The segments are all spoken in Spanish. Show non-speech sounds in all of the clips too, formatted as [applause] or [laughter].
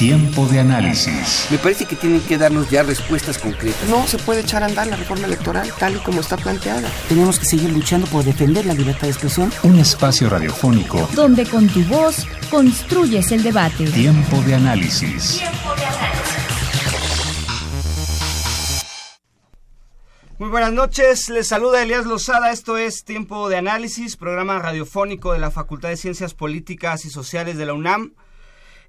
Tiempo de análisis. Me parece que tienen que darnos ya respuestas concretas. No se puede echar a andar la reforma electoral tal y como está planteada. Tenemos que seguir luchando por defender la libertad de expresión. Un espacio radiofónico donde con tu voz construyes el debate. Tiempo de análisis. Tiempo de análisis. Muy buenas noches, les saluda Elías Lozada, esto es Tiempo de Análisis, programa radiofónico de la Facultad de Ciencias Políticas y Sociales de la UNAM.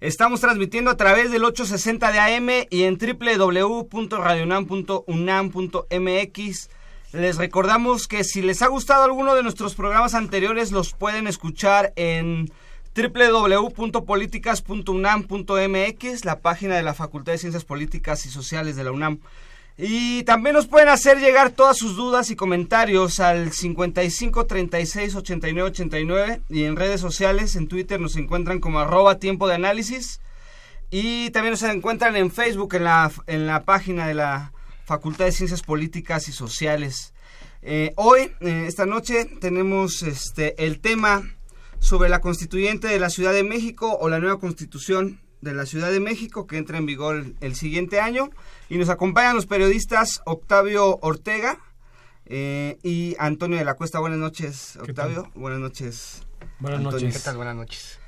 Estamos transmitiendo a través del 860 de AM y en www.radionam.unam.mx. Les recordamos que si les ha gustado alguno de nuestros programas anteriores los pueden escuchar en www.políticas.unam.mx, la página de la Facultad de Ciencias Políticas y Sociales de la UNAM. Y también nos pueden hacer llegar todas sus dudas y comentarios al 55 36 89 89 y en redes sociales, en Twitter nos encuentran como arroba tiempo de análisis y también nos encuentran en Facebook en la, en la página de la Facultad de Ciencias Políticas y Sociales. Eh, hoy, eh, esta noche, tenemos este, el tema sobre la constituyente de la Ciudad de México o la nueva constitución de la Ciudad de México que entra en vigor el, siguiente año. Y nos acompañan los periodistas Octavio Ortega eh, y Antonio de la Cuesta. Buenas noches, Octavio. Buenas noches. Buenas noches. ¿Qué tal? Buenas noches.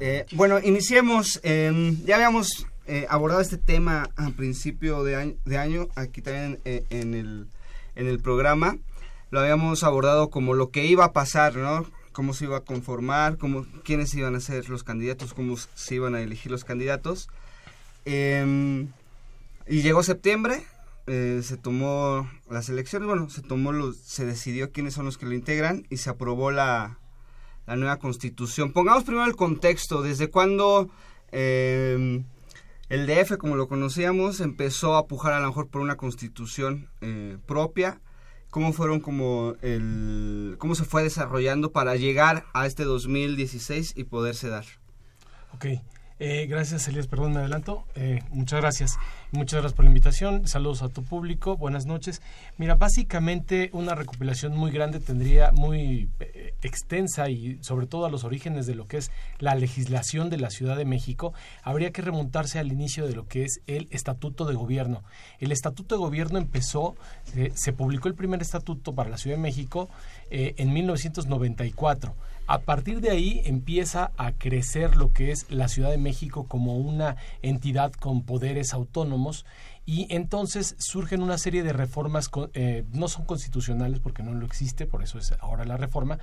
Eh, bueno, iniciemos. Em, ya habíamos eh, abordado este tema a principio de año, de año aquí también en, el, en el programa. Lo habíamos abordado como lo que iba a pasar, ¿no? Cómo se iba a conformar, cómo, quiénes iban a ser los candidatos, cómo se iban a elegir los candidatos. Em, y llegó septiembre, eh, se tomó las elecciones, bueno, se tomó los, se decidió quiénes son los que lo integran y se aprobó la, nueva constitución. Pongamos primero el contexto, desde cuándo em, el DF, como lo conocíamos, empezó a pujar a lo mejor por una constitución eh, propia cómo fueron como el cómo se fue desarrollando para llegar a este 2016 y poderse dar. Ok, eh, gracias Elías, perdón me adelanto. Eh, muchas gracias. Muchas gracias por la invitación. Saludos a tu público. Buenas noches. Mira, básicamente una recopilación muy grande tendría muy eh, extensa y sobre todo a los orígenes de lo que es la legislación de la Ciudad de México. Habría que remontarse al inicio de lo que es el Estatuto de Gobierno. El Estatuto de Gobierno empezó, eh, se publicó el primer estatuto para la Ciudad de México eh, en 1994. A partir de ahí empieza a crecer lo que es la Ciudad de México como una entidad con poderes autónomos y entonces surgen una serie de reformas, eh, no son constitucionales porque no lo existe, por eso es ahora la reforma,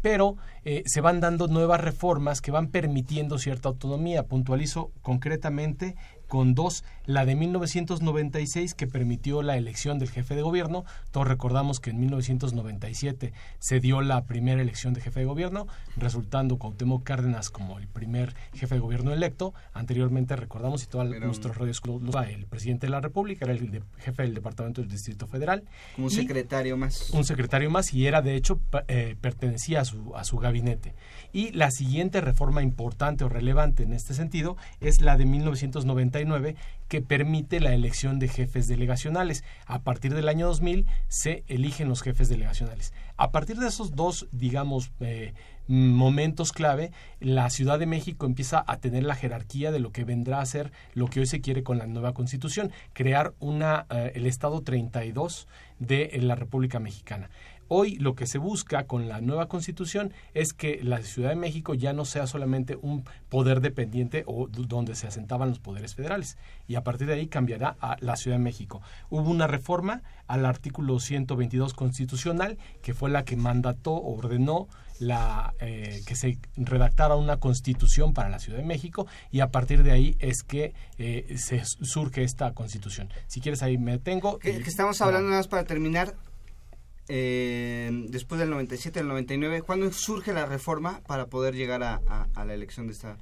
pero eh, se van dando nuevas reformas que van permitiendo cierta autonomía. Puntualizo concretamente con dos, la de 1996 que permitió la elección del jefe de gobierno. Todos recordamos que en 1997 se dio la primera elección de jefe de gobierno, resultando Cuauhtémoc Cárdenas como el primer jefe de gobierno electo. Anteriormente recordamos y todos nuestros radios el presidente de la República era el jefe del departamento del Distrito Federal. Un secretario más. Un secretario más y era de hecho eh, pertenecía a su, a su gabinete. Y la siguiente reforma importante o relevante en este sentido es la de 1999 que permite la elección de jefes delegacionales. A partir del año 2000 se eligen los jefes delegacionales. A partir de esos dos, digamos, eh, momentos clave, la Ciudad de México empieza a tener la jerarquía de lo que vendrá a ser lo que hoy se quiere con la nueva Constitución, crear una, eh, el Estado 32 de la República Mexicana. Hoy lo que se busca con la nueva constitución es que la Ciudad de México ya no sea solamente un poder dependiente o donde se asentaban los poderes federales y a partir de ahí cambiará a la Ciudad de México. Hubo una reforma al artículo 122 constitucional que fue la que mandató, ordenó la, eh, que se redactara una constitución para la Ciudad de México y a partir de ahí es que eh, se surge esta constitución. Si quieres ahí me detengo. Que, estamos hablando nada más para terminar eh, después del 97, del 99, ¿cuándo surge la reforma para poder llegar a, la elección de esta...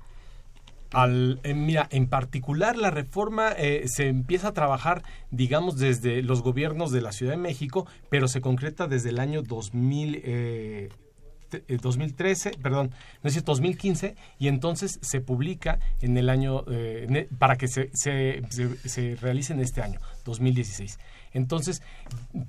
Al, eh, mira, en particular la reforma eh, se empieza a trabajar, digamos, desde los gobiernos de la Ciudad de México, pero se concreta desde el año 2000, 2013, perdón, no es cierto, 2015, y entonces se publica en el año, para que se, se, se realice en este año, 2016. Entonces,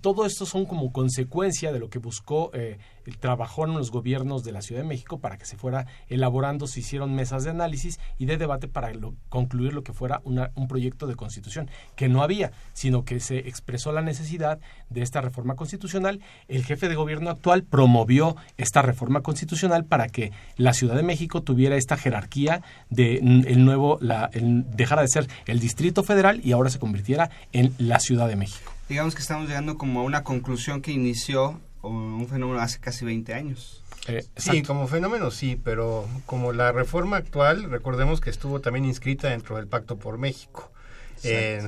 todo esto son como consecuencia de lo que buscó, eh, trabajaron los gobiernos de la Ciudad de México para que se fuera elaborando, se hicieron mesas de análisis y de debate para concluir lo que fuera un proyecto de constitución, que no había, sino que se expresó la necesidad de esta reforma constitucional. El jefe de gobierno actual promovió esta reforma constitucional para que la Ciudad de México tuviera esta jerarquía de el nuevo, la, dejara de ser el Distrito Federal y ahora se convirtiera en la Ciudad de México digamos que estamos llegando como a una conclusión que inició un fenómeno hace casi 20 años. Eh, sí, como fenómeno sí, pero como la reforma actual, recordemos que estuvo también inscrita dentro del Pacto por México.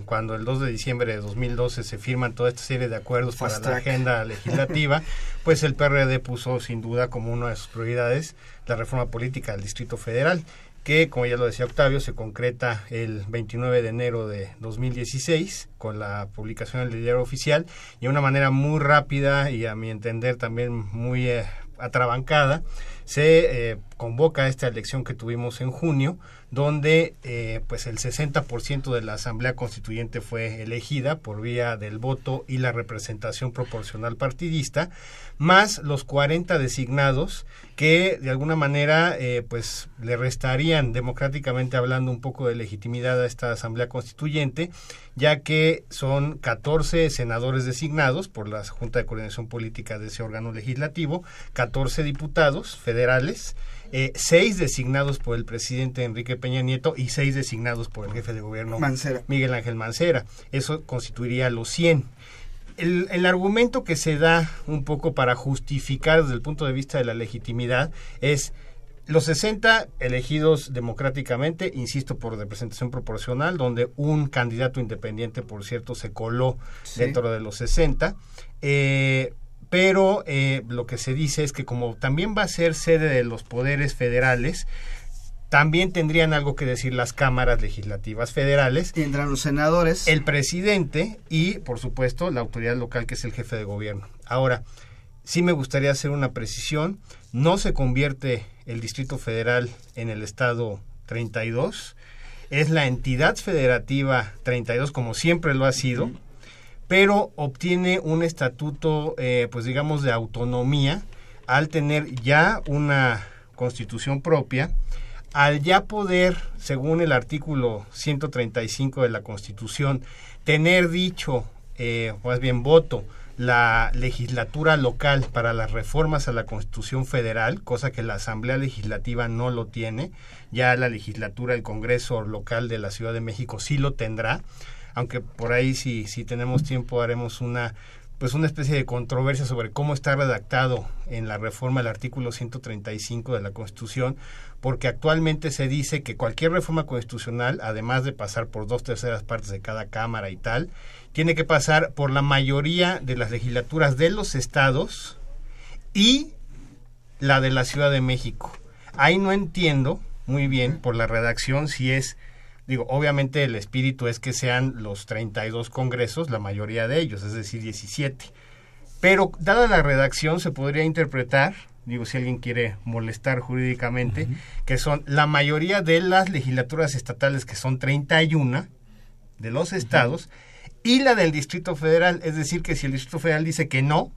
cuando el 2 de diciembre de 2012 se firman toda esta serie de acuerdos para la agenda [laughs] legislativa, pues el PRD puso sin duda como una de sus prioridades la reforma política del Distrito Federal que, como ya lo decía Octavio, se concreta el 29 de enero de 2016 con la publicación del diario oficial y de una manera muy rápida y a mi entender también muy eh, atrabancada, se eh, convoca esta elección que tuvimos en junio, donde eh, pues el 60% de la Asamblea Constituyente fue elegida por vía del voto y la representación proporcional partidista, más los 40 designados que de alguna manera eh, pues le restarían democráticamente hablando un poco de legitimidad a esta Asamblea Constituyente, ya que son 14 senadores designados por la Junta de Coordinación Política de ese órgano legislativo, 14 diputados federales, eh, seis designados por el presidente Enrique Peña Nieto y seis designados por el jefe de gobierno Miguel Ángel Mancera. Eso constituiría los 100 el, argumento que se da un poco para justificar desde el punto de vista de la legitimidad es los 60 elegidos democráticamente, insisto, por representación proporcional, donde un candidato independiente, por cierto, se coló dentro de los 60. Eh, pero eh, lo que se dice es que como también va a ser sede de los poderes federales, también tendrían algo que decir las cámaras legislativas federales. Tendrán los senadores. El presidente y, por supuesto, la autoridad local que es el jefe de gobierno. Ahora, sí me gustaría hacer una precisión. No se convierte el Distrito Federal en el Estado 32. Es la entidad federativa 32 como siempre lo ha sido, pero obtiene un estatuto, eh, pues digamos, de autonomía al tener ya una constitución propia al ya poder, según el artículo 135 de la Constitución, tener dicho, eh, más bien voto, la legislatura local para las reformas a la Constitución Federal, cosa que la Asamblea Legislativa no lo tiene, ya la legislatura, el Congreso local de la Ciudad de México sí lo tendrá, aunque por ahí si, si tenemos tiempo haremos una pues una especie de controversia sobre cómo está redactado en la reforma el artículo 135 de la Constitución, porque actualmente se dice que cualquier reforma constitucional, además de pasar por dos terceras partes de cada Cámara y tal, tiene que pasar por la mayoría de las legislaturas de los estados y la de la Ciudad de México. Ahí no entiendo muy bien por la redacción si es, digo, obviamente el espíritu es que sean los 32 congresos, la mayoría de ellos, es decir, 17. Pero dada la redacción se podría interpretar digo si alguien quiere molestar jurídicamente, que son la mayoría de las legislaturas estatales, que son 31 de los estados, y la del Distrito Federal, es decir, que si el Distrito Federal dice que no,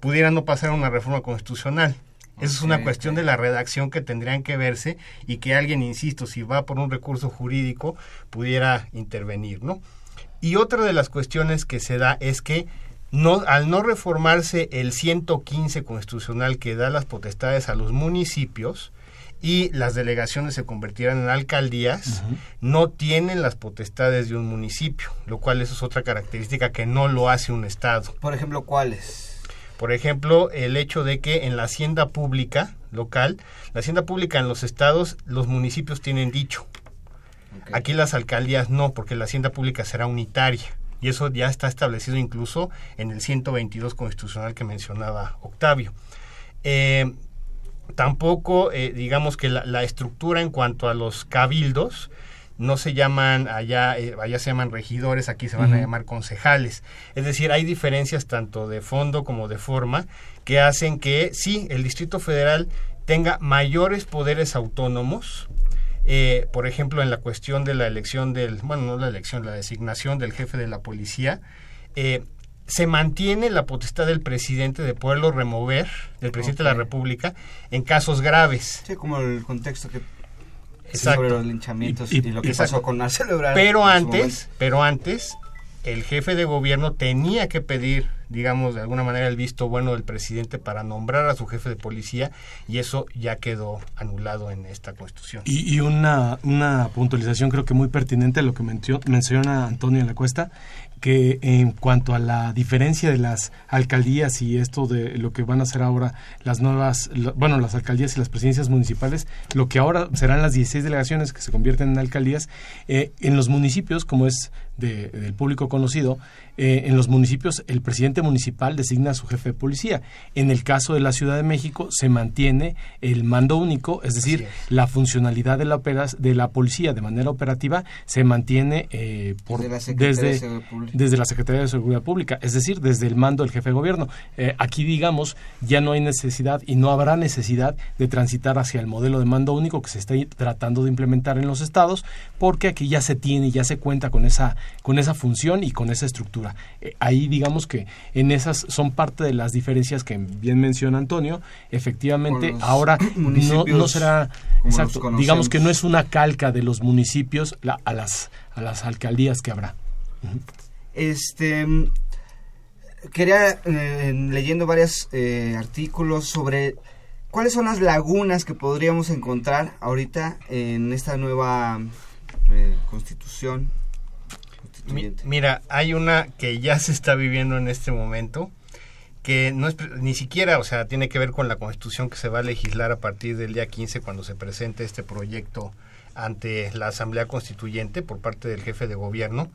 pudiera no pasar una reforma constitucional. Esa es una cuestión de la redacción que tendrían que verse y que alguien, insisto, si va por un recurso jurídico, pudiera intervenir, ¿no? Y otra de las cuestiones que se da es que no, al no reformarse el 115 constitucional que da las potestades a los municipios y las delegaciones se convertirán en alcaldías, no tienen las potestades de un municipio, lo cual eso es otra característica que no lo hace un Estado. Por ejemplo, ¿cuáles? Por ejemplo, el hecho de que en la hacienda pública local, la hacienda pública en los estados, los municipios tienen dicho. Aquí las alcaldías no, porque la hacienda pública será unitaria y eso ya está establecido incluso en el 122 constitucional que mencionaba Octavio. Eh, tampoco, eh, digamos que la, estructura en cuanto a los cabildos no se llaman allá, eh, allá se llaman regidores, aquí se van a llamar concejales. Es decir, hay diferencias tanto de fondo como de forma que hacen que sí, el Distrito Federal tenga mayores poderes autónomos, eh, por ejemplo, en la cuestión de la elección del, bueno, no la elección, la designación del jefe de la policía, eh, se mantiene la potestad del presidente de poderlo remover, del presidente de la República, en casos graves. Sí, como el contexto que Exacto. sobre los linchamientos y, lo que exacto. pasó con Marcelo Ebrard. Pero antes, pero antes, el jefe de gobierno tenía que pedir, digamos, de alguna manera el visto bueno del presidente para nombrar a su jefe de policía y eso ya quedó anulado en esta constitución. Y, y una, una puntualización creo que muy pertinente a lo que mencio- menciona Antonio en la cuesta, que en cuanto a la diferencia de las alcaldías y esto de lo que van a ser ahora las nuevas, bueno, las alcaldías y las presidencias municipales, lo que ahora serán las 16 delegaciones que se convierten en alcaldías, eh, en los municipios, como es de- del público conocido, eh, en los municipios el presidente municipal designa a su jefe de policía. En el caso de la Ciudad de México se mantiene el mando único, es decir, la funcionalidad de la, opera- de la policía de manera operativa se mantiene eh, por, Desde la Secretaría de desde, Seguridad Pública. desde la Secretaría de Seguridad Pública, es decir, desde el mando del jefe de gobierno. Eh, aquí, digamos, ya no hay necesidad y no habrá necesidad de transitar hacia el modelo de mando único que se está tratando de implementar en los estados, porque aquí ya se tiene, ya se cuenta con esa, con esa función y con esa estructura. Eh, ahí, digamos que en esas son parte de las diferencias que bien menciona Antonio. Efectivamente, ahora [clears throat] no, será, exacto, digamos que no es una calca de los municipios la- a, las, a las alcaldías que habrá. Este mm, quería eh, leyendo varios eh, artículos sobre cuáles son las lagunas que podríamos encontrar ahorita en esta nueva eh, constitución. Mi- mira, hay una que ya se está viviendo en este momento que no es ni siquiera, o sea, tiene que ver con la constitución que se va a legislar a partir del día 15 cuando se presente este proyecto ante la Asamblea Constituyente por parte del jefe de gobierno,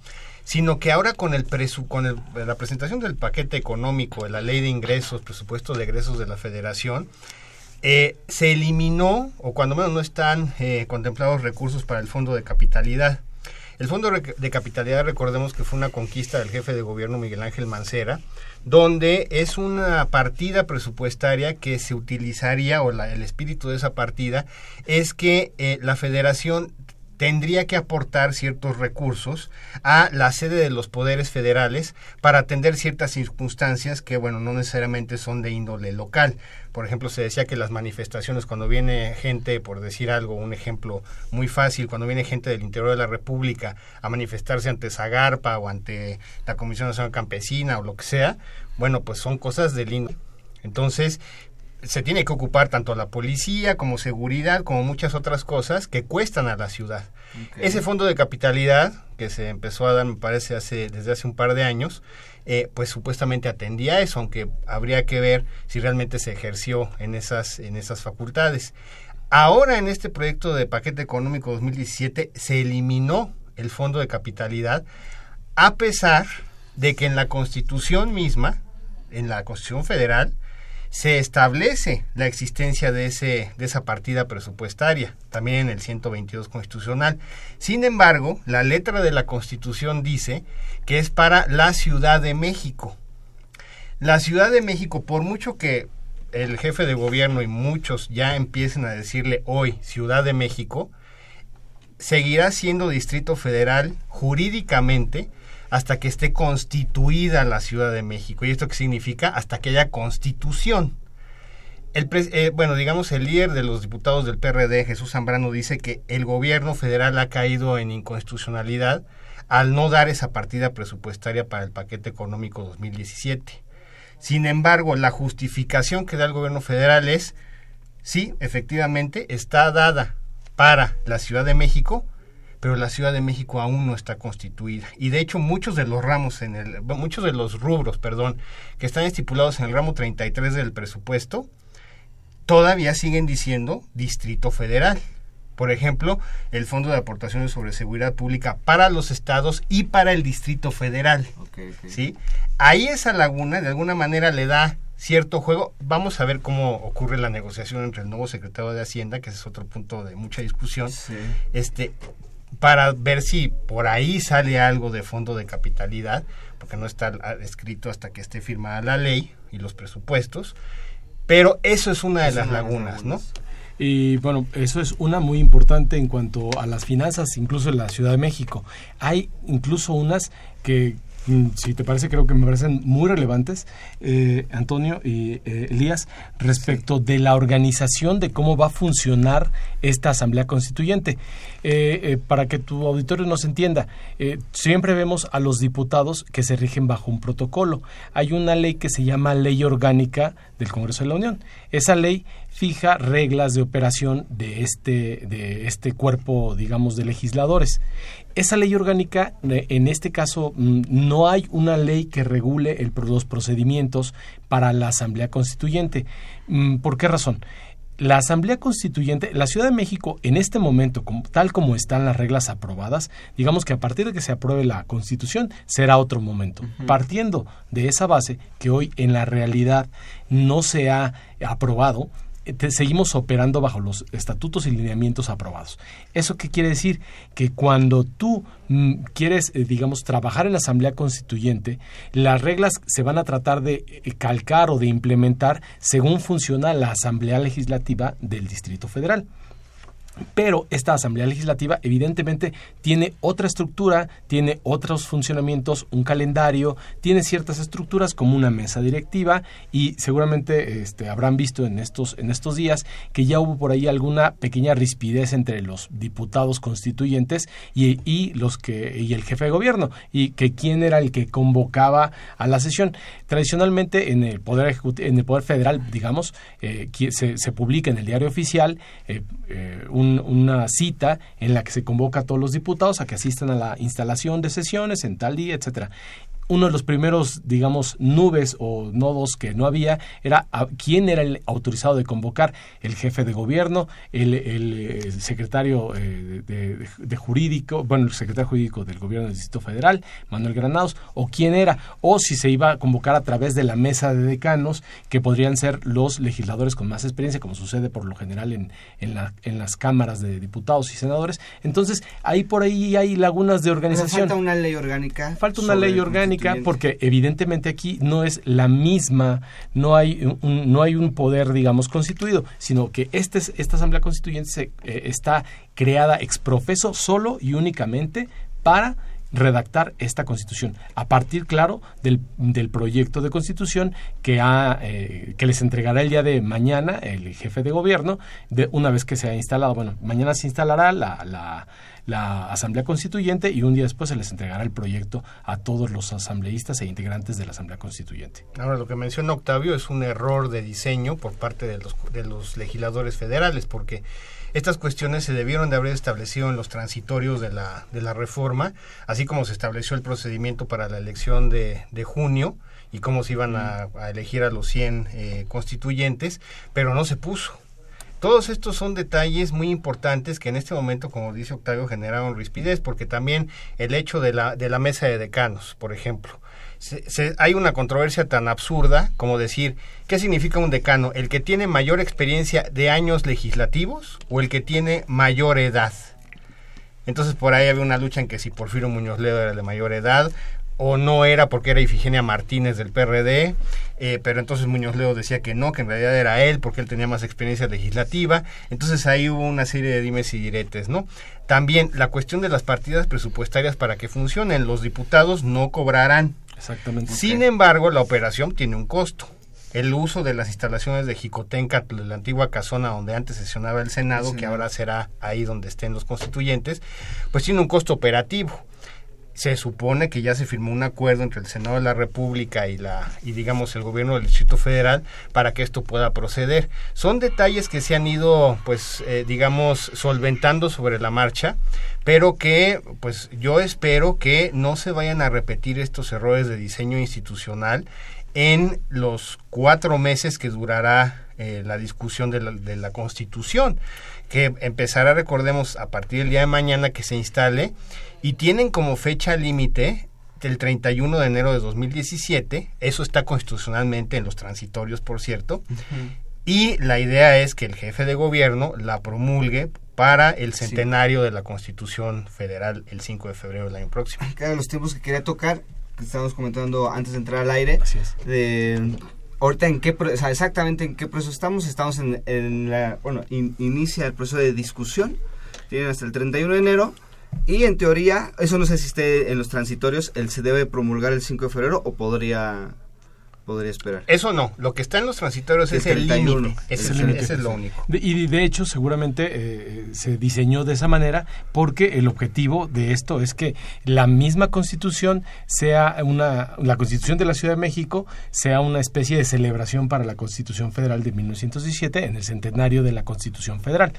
sino que ahora con el presu con el- la presentación del paquete económico, de la ley de ingresos, presupuesto de egresos de la Federación, eh, se eliminó, o cuando menos no están eh, contemplados recursos para el fondo de capitalidad. El fondo de capitalidad, recordemos que fue una conquista del jefe de gobierno Miguel Ángel Mancera, donde es una partida presupuestaria que se utilizaría, o la- el espíritu de esa partida, es que eh, la federación tendría que aportar ciertos recursos a la sede de los poderes federales para atender ciertas circunstancias que, bueno, no necesariamente son de índole local. Por ejemplo, se decía que las manifestaciones, cuando viene gente, por decir algo, un ejemplo muy fácil, cuando viene gente del interior de la República a manifestarse ante Zagarpa o ante la Comisión Nacional Campesina o lo que sea, bueno, pues son cosas del índole. Entonces, se tiene que ocupar tanto la policía como seguridad como muchas otras cosas que cuestan a la ciudad. Ese fondo de capitalidad que se empezó a dar, me parece, hace, desde hace un par de años, eh, pues supuestamente atendía eso, aunque habría que ver si realmente se ejerció en esas, en esas facultades. Ahora en este proyecto de paquete económico 2017 se eliminó el fondo de capitalidad a pesar de que en la constitución misma, en la constitución federal, se establece la existencia de, ese, de esa partida presupuestaria, también en el 122 constitucional. Sin embargo, la letra de la constitución dice que es para la Ciudad de México. La Ciudad de México, por mucho que el jefe de gobierno y muchos ya empiecen a decirle hoy Ciudad de México, seguirá siendo Distrito Federal jurídicamente hasta que esté constituida la Ciudad de México. ¿Y esto qué significa? Hasta que haya constitución. El eh, bueno, digamos, el líder de los diputados del PRD, Jesús Zambrano, dice que el gobierno federal ha caído en inconstitucionalidad al no dar esa partida presupuestaria para el paquete económico 2017. Sin embargo, la justificación que da el gobierno federal es, sí, efectivamente, está dada para la Ciudad de México, pero la Ciudad de México aún no está constituida. Y de hecho, muchos de los ramos, en el, muchos de los rubros, perdón, que están estipulados en el ramo 33 del presupuesto, todavía siguen diciendo Distrito Federal. Por ejemplo, el Fondo de Aportaciones sobre Seguridad Pública para los estados y para el Distrito Federal. ¿sí? Ahí esa laguna de alguna manera le da cierto juego. Vamos a ver cómo ocurre la negociación entre el nuevo secretario de Hacienda, que ese es otro punto de mucha discusión. Sí. Este, para ver si por ahí sale algo de fondo de capitalidad, porque no está escrito hasta que esté firmada la ley y los presupuestos, pero eso es una de las lagunas, ¿no? Y bueno, eso es una muy importante en cuanto a las finanzas, incluso en la Ciudad de México. Hay incluso unas que, Mm, si te parece, creo que me parecen muy relevantes, eh, Antonio y eh, Elías, respecto de la organización de cómo va a funcionar esta Asamblea Constituyente. Eh, para que tu auditorio nos entienda, siempre vemos a los diputados que se rigen bajo un protocolo. Hay una ley que se llama Ley Orgánica del Congreso de la Unión. Esa ley fija reglas de operación de este, de este cuerpo, digamos, de legisladores. Esa ley orgánica, eh, en este caso, mm, no hay una ley que regule los procedimientos para la Asamblea Constituyente. Mm, ¿Por qué razón? La Asamblea Constituyente, la Ciudad de México, en este momento, tal como están las reglas aprobadas, digamos que a partir de que se apruebe la Constitución, será otro momento. Partiendo de esa base, que hoy en la realidad no se ha aprobado, seguimos operando bajo los estatutos y lineamientos aprobados. ¿Eso qué quiere decir? Que cuando tú mm, quieres, eh, digamos, trabajar en la Asamblea Constituyente, las reglas se van a tratar de eh, calcar o de implementar según funciona la Asamblea Legislativa del Distrito Federal. Pero esta Asamblea Legislativa evidentemente tiene otra estructura, tiene otros funcionamientos, un calendario, tiene ciertas estructuras como una mesa directiva y seguramente este, habrán visto en estos, en estos días que ya hubo por ahí alguna pequeña rispidez entre los diputados constituyentes y, los que, y el jefe de gobierno y que quién era el que convocaba a la sesión. Tradicionalmente en el Poder, en el poder Federal, digamos, eh, se, se, publica en el diario oficial eh, eh, un una cita en la que se convoca a todos los diputados a que asistan a la instalación de sesiones en tal día, etcétera uno de los primeros, digamos, nubes o nodos que no había era quién era el autorizado de convocar, el jefe de gobierno, el, eh, secretario eh, de, jurídico, bueno, el secretario jurídico del gobierno del Distrito Federal, Manuel Granados, o quién era, o si se iba a convocar a través de la mesa de decanos, que podrían ser los legisladores con más experiencia, como sucede por lo general en, en, la, en las cámaras de diputados y senadores. Entonces, ahí por ahí hay lagunas de organización. falta una ley orgánica. Falta una ley orgánica porque evidentemente aquí no es la misma, no hay un, no hay un poder, digamos, constituido, sino que este, esta Asamblea Constituyente se, eh, está creada ex profeso solo y únicamente para redactar esta constitución a partir claro del, del proyecto de constitución que ha eh, que les entregará el día de mañana el jefe de gobierno de una vez que se ha instalado bueno mañana se instalará la, la la Asamblea Constituyente y un día después se les entregará el proyecto a todos los asambleístas e integrantes de la Asamblea Constituyente. Ahora, lo que menciona Octavio es un error de diseño por parte de los, de los legisladores federales, porque estas cuestiones se debieron de haber establecido en los transitorios de la, de la reforma, así como se estableció el procedimiento para la elección de, de junio y cómo se iban a, elegir a los 100 eh, constituyentes, pero no se puso. Todos estos son detalles muy importantes que en este momento, como dice Octavio, generaron rispidez, porque también el hecho de la, de la mesa de decanos, por ejemplo. Hay una controversia tan absurda como decir, ¿qué significa un decano? ¿El que tiene mayor experiencia de años legislativos o el que tiene mayor edad? Entonces por ahí había una lucha en que si Porfirio Muñoz Ledo era de mayor edad o no era porque era Ifigenia Martínez del PRD, eh, pero entonces Muñoz Leo decía que no, que en realidad era él porque él tenía más experiencia legislativa, entonces ahí hubo una serie de dimes y diretes, ¿no? También la cuestión de las partidas presupuestarias para que funcionen, los diputados no cobrarán. Exactamente. Sin embargo, la operación tiene un costo. El uso de las instalaciones de Jicotenca, la antigua casona donde antes sesionaba el Senado, que ahora será ahí donde estén los constituyentes, pues tiene un costo operativo se supone que ya se firmó un acuerdo entre el Senado de la República y la y digamos el gobierno del Distrito Federal para que esto pueda proceder. Son detalles que se han ido pues eh, digamos solventando sobre la marcha, pero que pues yo espero que no se vayan a repetir estos errores de diseño institucional en los cuatro meses que durará eh, la discusión de la, de la Constitución, que empezará, recordemos, a partir del día de mañana que se instale y tienen como fecha límite el 31 de enero de 2017, eso está constitucionalmente en los transitorios, por cierto, y la idea es que el jefe de gobierno la promulgue para el centenario de la Constitución Federal el 5 de febrero del año próximo. Cada de los tiempos que quería tocar, que estábamos comentando antes de entrar al aire, Así es. de ahorita en qué, o sea, exactamente en qué proceso estamos, estamos en, en la, bueno, in- inicia el proceso de discusión, tienen hasta el 31 de enero, y en teoría, eso no si esté en los transitorios, él se debe promulgar el 5 de febrero o podría, podría esperar. Eso no, lo que está en los transitorios es el 31. límite, ese, El es- límite. ese es lo único. De- y de hecho, seguramente eh, se diseñó de esa manera porque el objetivo de esto es que la misma constitución sea una, la constitución de la Ciudad de México sea una especie de celebración para la Constitución Federal de 1917 en el centenario de la Constitución Federal.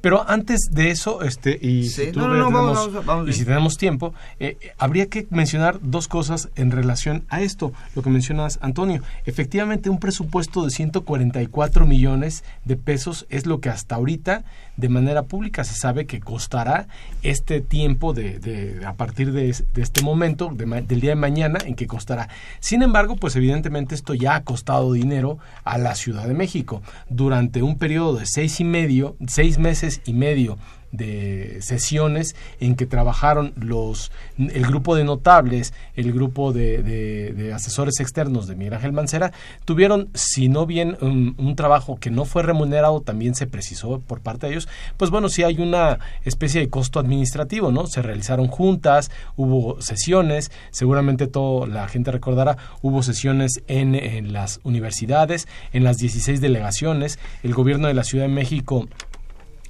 Pero antes de eso, este, y, Sí, si tú no, no, ves, no, vamos, tenemos- vamos, vamos y si bien. tenemos tiempo, eh, habría que mencionar dos cosas en relación a esto, lo que mencionas, Antonio. Efectivamente, un presupuesto de 144 millones de pesos es lo que hasta ahorita, de manera pública, se sabe que costará este tiempo de, de- a partir de, es- de este momento, del día de mañana, en que costará. Sin embargo, pues evidentemente esto ya ha costado dinero a la Ciudad de México. Durante un periodo de seis y medio, seis meses y medio de sesiones en que trabajaron los el grupo de notables, el grupo de, de- asesores externos de Miguel Ángel Mancera, tuvieron, si no bien un, un trabajo que no fue remunerado, también se precisó por parte de ellos, pues bueno, sí hay una especie de costo administrativo, ¿no? Se realizaron juntas, hubo sesiones, seguramente toda la gente recordará, hubo sesiones en, en las universidades, en las 16 delegaciones, el gobierno de la Ciudad de México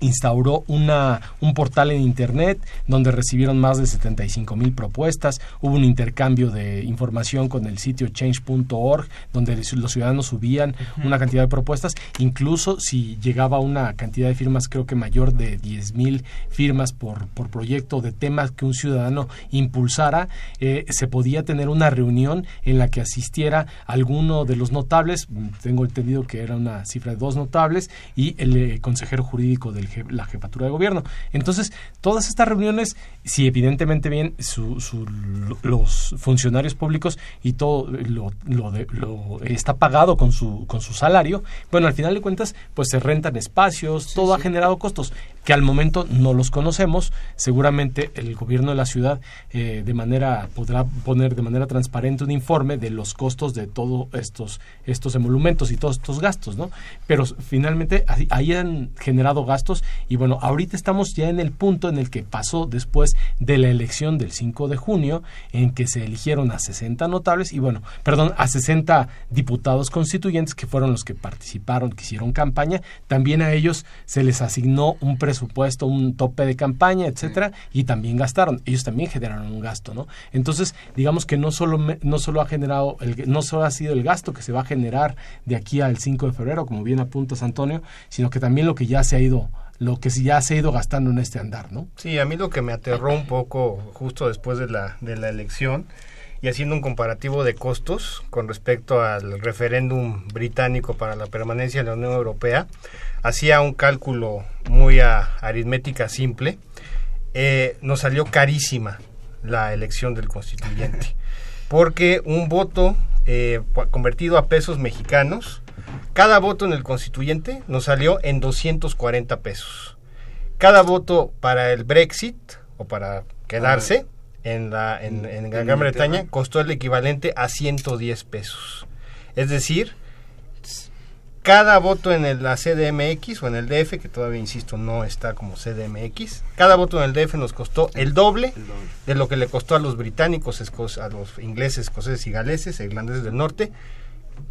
instauró una, un portal en internet donde recibieron más de 75 mil propuestas, hubo un intercambio de información con el sitio change.org donde los ciudadanos subían una cantidad de propuestas, incluso si llegaba una cantidad de firmas creo que mayor de 10 mil firmas por, por proyecto de temas que un ciudadano impulsara, eh, se podía tener una reunión en la que asistiera alguno de los notables, mm, tengo entendido que era una cifra de dos notables, y el eh, consejero jurídico de la jefatura de gobierno. Entonces, todas estas reuniones, si evidentemente bien su, su, los funcionarios públicos y todo lo, lo, de, lo, está pagado con su, con su salario, bueno, al final de cuentas, pues se rentan espacios, sí, todo sí. ha generado costos que al momento no los conocemos. Seguramente el gobierno de la ciudad eh, de manera podrá poner de manera transparente un informe de los costos de todos estos estos emolumentos y todos estos gastos, ¿no? Pero finalmente ahí, han generado gastos y bueno, ahorita estamos ya en el punto en el que pasó después de la elección del 5 de junio en que se eligieron a 60 notables y bueno, perdón, a 60 diputados constituyentes que fueron los que participaron, que hicieron campaña, también a ellos se les asignó un presupuesto, un tope de campaña, etcétera, y también gastaron. Ellos también generaron un gasto, ¿no? Entonces, digamos que no solo no solo ha generado el, no solo ha sido el gasto que se va a generar de aquí al 5 de febrero, como bien apuntas Antonio, sino que también lo que ya se ha ido lo que ya se ha ido gastando en este andar, ¿no? Sí, a mí lo que me aterró un poco justo después de la de la elección y haciendo un comparativo de costos con respecto al referéndum británico para la permanencia en la Unión Europea, hacía un cálculo muy a, aritmética simple, eh, nos salió carísima la elección del constituyente, [laughs] porque un voto eh, convertido a pesos mexicanos, cada voto en el constituyente nos salió en 240 pesos. Cada voto para el Brexit o para quedarse en la, en, en Gran Bretaña costó el equivalente a 110 pesos. Es decir, cada voto en el, la CDMX o en el DF, que todavía insisto no está como CDMX, cada voto en el DF nos costó el doble, el doble. de lo que le costó a los británicos, a los ingleses, escoceses y galeses, irlandeses del norte,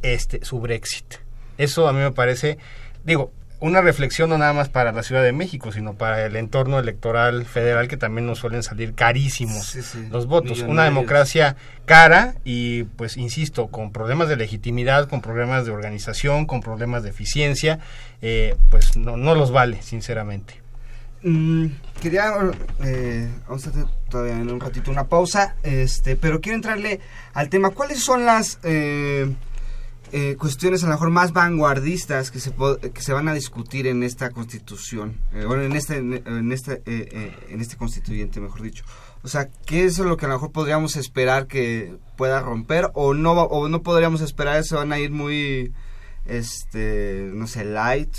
este su Brexit. Eso a mí me parece, digo, una reflexión no nada más para la Ciudad de México, sino para el entorno electoral federal que también nos suelen salir carísimos sí, sí. los votos. Una democracia cara y, pues, insisto, con problemas de legitimidad, con problemas de organización, con problemas de eficiencia, eh, pues no, no, los vale, sinceramente. Mm, quería, eh, vamos a hacer todavía en un ratito una pausa, este, pero quiero entrarle al tema. ¿Cuáles son las... Eh, eh, cuestiones a lo mejor más vanguardistas que se, que se van a discutir en esta constitución, eh, bueno, en este, en, este, eh, en este constituyente, mejor dicho. O sea, ¿qué es lo que a lo mejor podríamos esperar que pueda romper o no, o no podríamos esperar, se van a ir muy, este, no sé, light,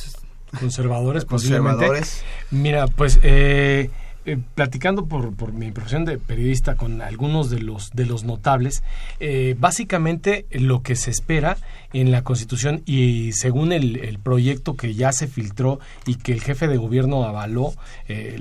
conservadores, conservadores. Mira, pues eh, eh, platicando por, por, mi profesión de periodista con algunos de los de los notables, eh, básicamente lo que se espera en la Constitución y según el, proyecto que ya se filtró y que el jefe de gobierno avaló, eh,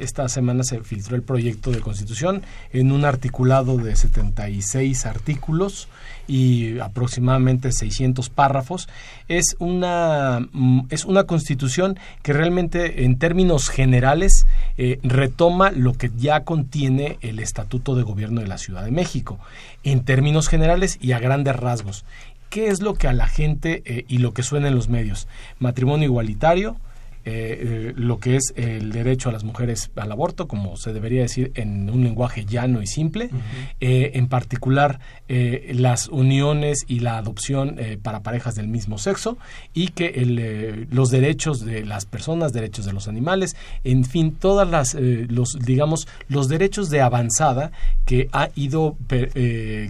esta semana se filtró el proyecto de Constitución en un articulado de 76 artículos y aproximadamente 600 párrafos. Es una, mm, es una constitución que realmente en términos generales eh, retoma lo que ya contiene el Estatuto de Gobierno de la Ciudad de México, en términos generales y a grandes rasgos. ¿Qué es lo que a la gente eh, y lo que suena en los medios? Matrimonio igualitario, eh, lo que es el derecho a las mujeres al aborto, como se debería decir en un lenguaje llano y simple, eh, en particular eh, las uniones y la adopción para parejas del mismo sexo y que el, los derechos de las personas, derechos de los animales, en fin, todas las los digamos los derechos de avanzada que ha ido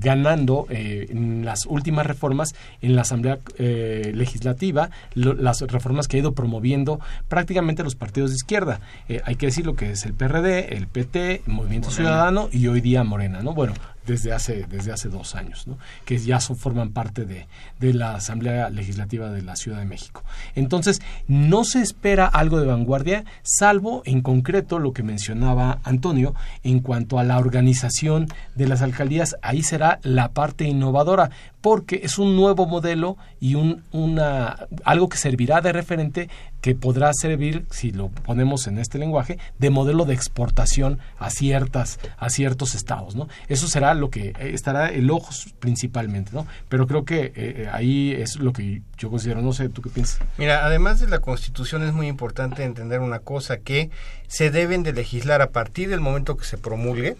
ganando en las últimas reformas en la Asamblea Legislativa, las reformas que ha ido promoviendo prácticamente los partidos de izquierda. Eh, hay que decir lo que es el PRD, el PT, Movimiento Ciudadano y hoy día Morena, ¿no? Bueno, desde hace, desde hace dos años, ¿no? que ya son, forman parte de, de, la Asamblea Legislativa de la Ciudad de México. Entonces, no se espera algo de vanguardia, salvo en concreto lo que mencionaba Antonio en cuanto a la organización de las alcaldías. Ahí será la parte innovadora, porque es un nuevo modelo y un, una, algo que servirá de referente que podrá servir, si lo ponemos en este lenguaje, de modelo de exportación a ciertas, a ciertos estados, ¿no? Eso será lo que eh, estará el ojo principalmente, ¿no? Pero creo que eh, eh, ahí es lo que yo considero, no sé, ¿tú qué piensas? Mira, además de la Constitución es muy importante entender una cosa, que se deben de legislar a partir del momento que se promulgue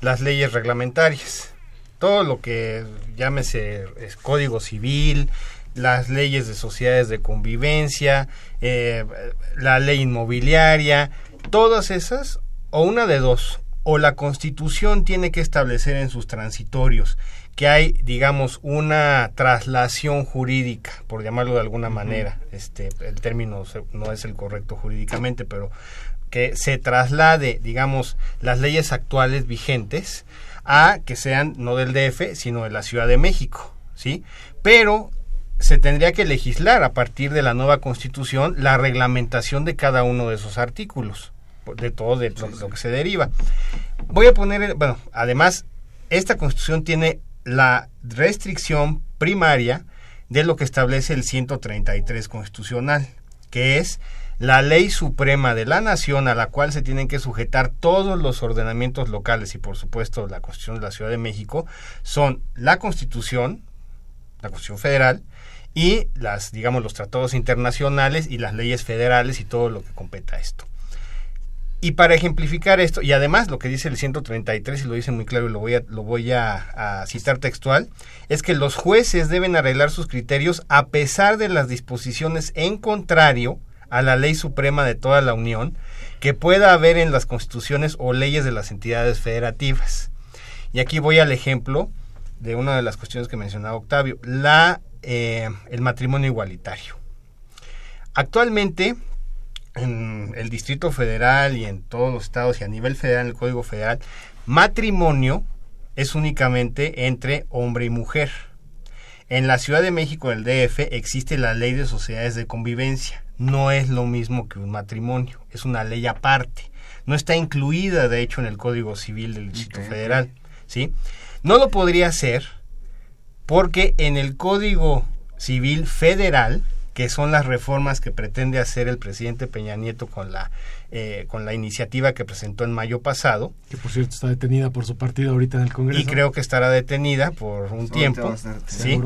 las leyes reglamentarias. Todo lo que llámese es código civil, las leyes de sociedades de convivencia, la ley inmobiliaria, todas esas, o una de dos, o la Constitución tiene que establecer en sus transitorios que hay, digamos, una traslación jurídica, por llamarlo de alguna manera. Este, el término no es el correcto jurídicamente, pero que se traslade, digamos, las leyes actuales vigentes a que sean no del DF, sino de la Ciudad de México, ¿sí? Pero se tendría que legislar a partir de la nueva Constitución la reglamentación de cada uno de esos artículos de todo de lo, que se deriva. Voy a poner, bueno, además, esta constitución tiene la restricción primaria de lo que establece el 133 constitucional, que es la ley suprema de la nación a la cual se tienen que sujetar todos los ordenamientos locales y por supuesto la Constitución de la Ciudad de México son la Constitución, la Constitución Federal y las digamos los tratados internacionales y las leyes federales y todo lo que competa esto. Y para ejemplificar esto, y además lo que dice el 133, y lo dice muy claro y lo voy, a, lo voy a, citar textual, es que los jueces deben arreglar sus criterios a pesar de las disposiciones en contrario a la ley suprema de toda la Unión que pueda haber en las constituciones o leyes de las entidades federativas. Y aquí voy al ejemplo de una de las cuestiones que mencionaba Octavio, la, eh, el matrimonio igualitario. Actualmente, en el Distrito Federal y en todos los estados y a nivel federal, en el Código Federal, matrimonio es únicamente entre hombre y mujer. En la Ciudad de México, el DF, existe la ley de sociedades de convivencia. No es lo mismo que un matrimonio, es una ley aparte. No está incluida, de hecho, en el Código Civil del Distrito Federal. ¿sí? No lo podría ser porque en el Código Civil Federal que son las reformas que pretende hacer el presidente Peña Nieto con la eh, con la iniciativa que presentó en mayo pasado. Que por cierto está detenida por su partido ahorita en el Congreso. Y creo que estará detenida por un tiempo. ¿sí?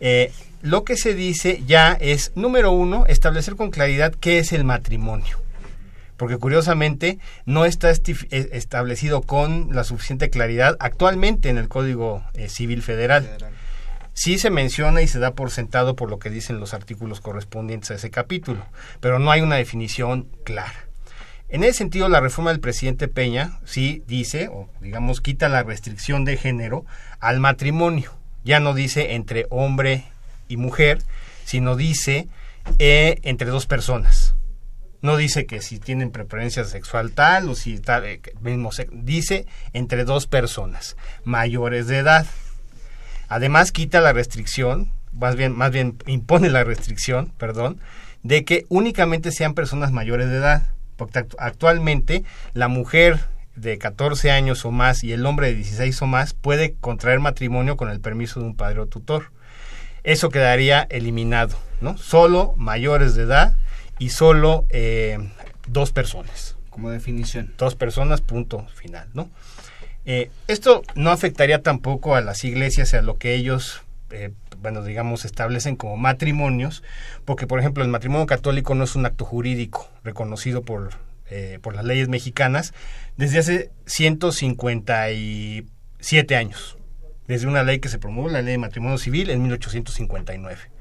Eh, lo que se dice ya es, número uno, establecer con claridad qué es el matrimonio. Porque curiosamente no está eh, establecido con la suficiente claridad actualmente en el Código Civil Federal sí se menciona y se da por sentado por lo que dicen los artículos correspondientes a ese capítulo, pero no hay una definición clara. En ese sentido, la reforma del presidente Peña sí dice, o digamos, quita la restricción de género al matrimonio. Ya no dice entre hombre y mujer, sino dice eh, entre dos personas. No dice que si tienen preferencia sexual tal o si está eh, mismo dice entre dos personas mayores de edad. Además quita la restricción, más bien más bien impone la restricción, perdón, de que únicamente sean personas mayores de edad, porque actualmente la mujer de 14 años o más y el hombre de 16 o más puede contraer matrimonio con el permiso de un padre o tutor. Eso quedaría eliminado, ¿no? Solo mayores de edad y solo eh, dos personas. Como definición. Dos personas, punto final, ¿no? Eh, esto no afectaría tampoco a las iglesias, a lo que ellos, eh, bueno, digamos, establecen como matrimonios, porque, por ejemplo, el matrimonio católico no es un acto jurídico reconocido por, por las leyes mexicanas desde hace 157 años, desde una ley que se promulgó, la ley de matrimonio civil, en 1859.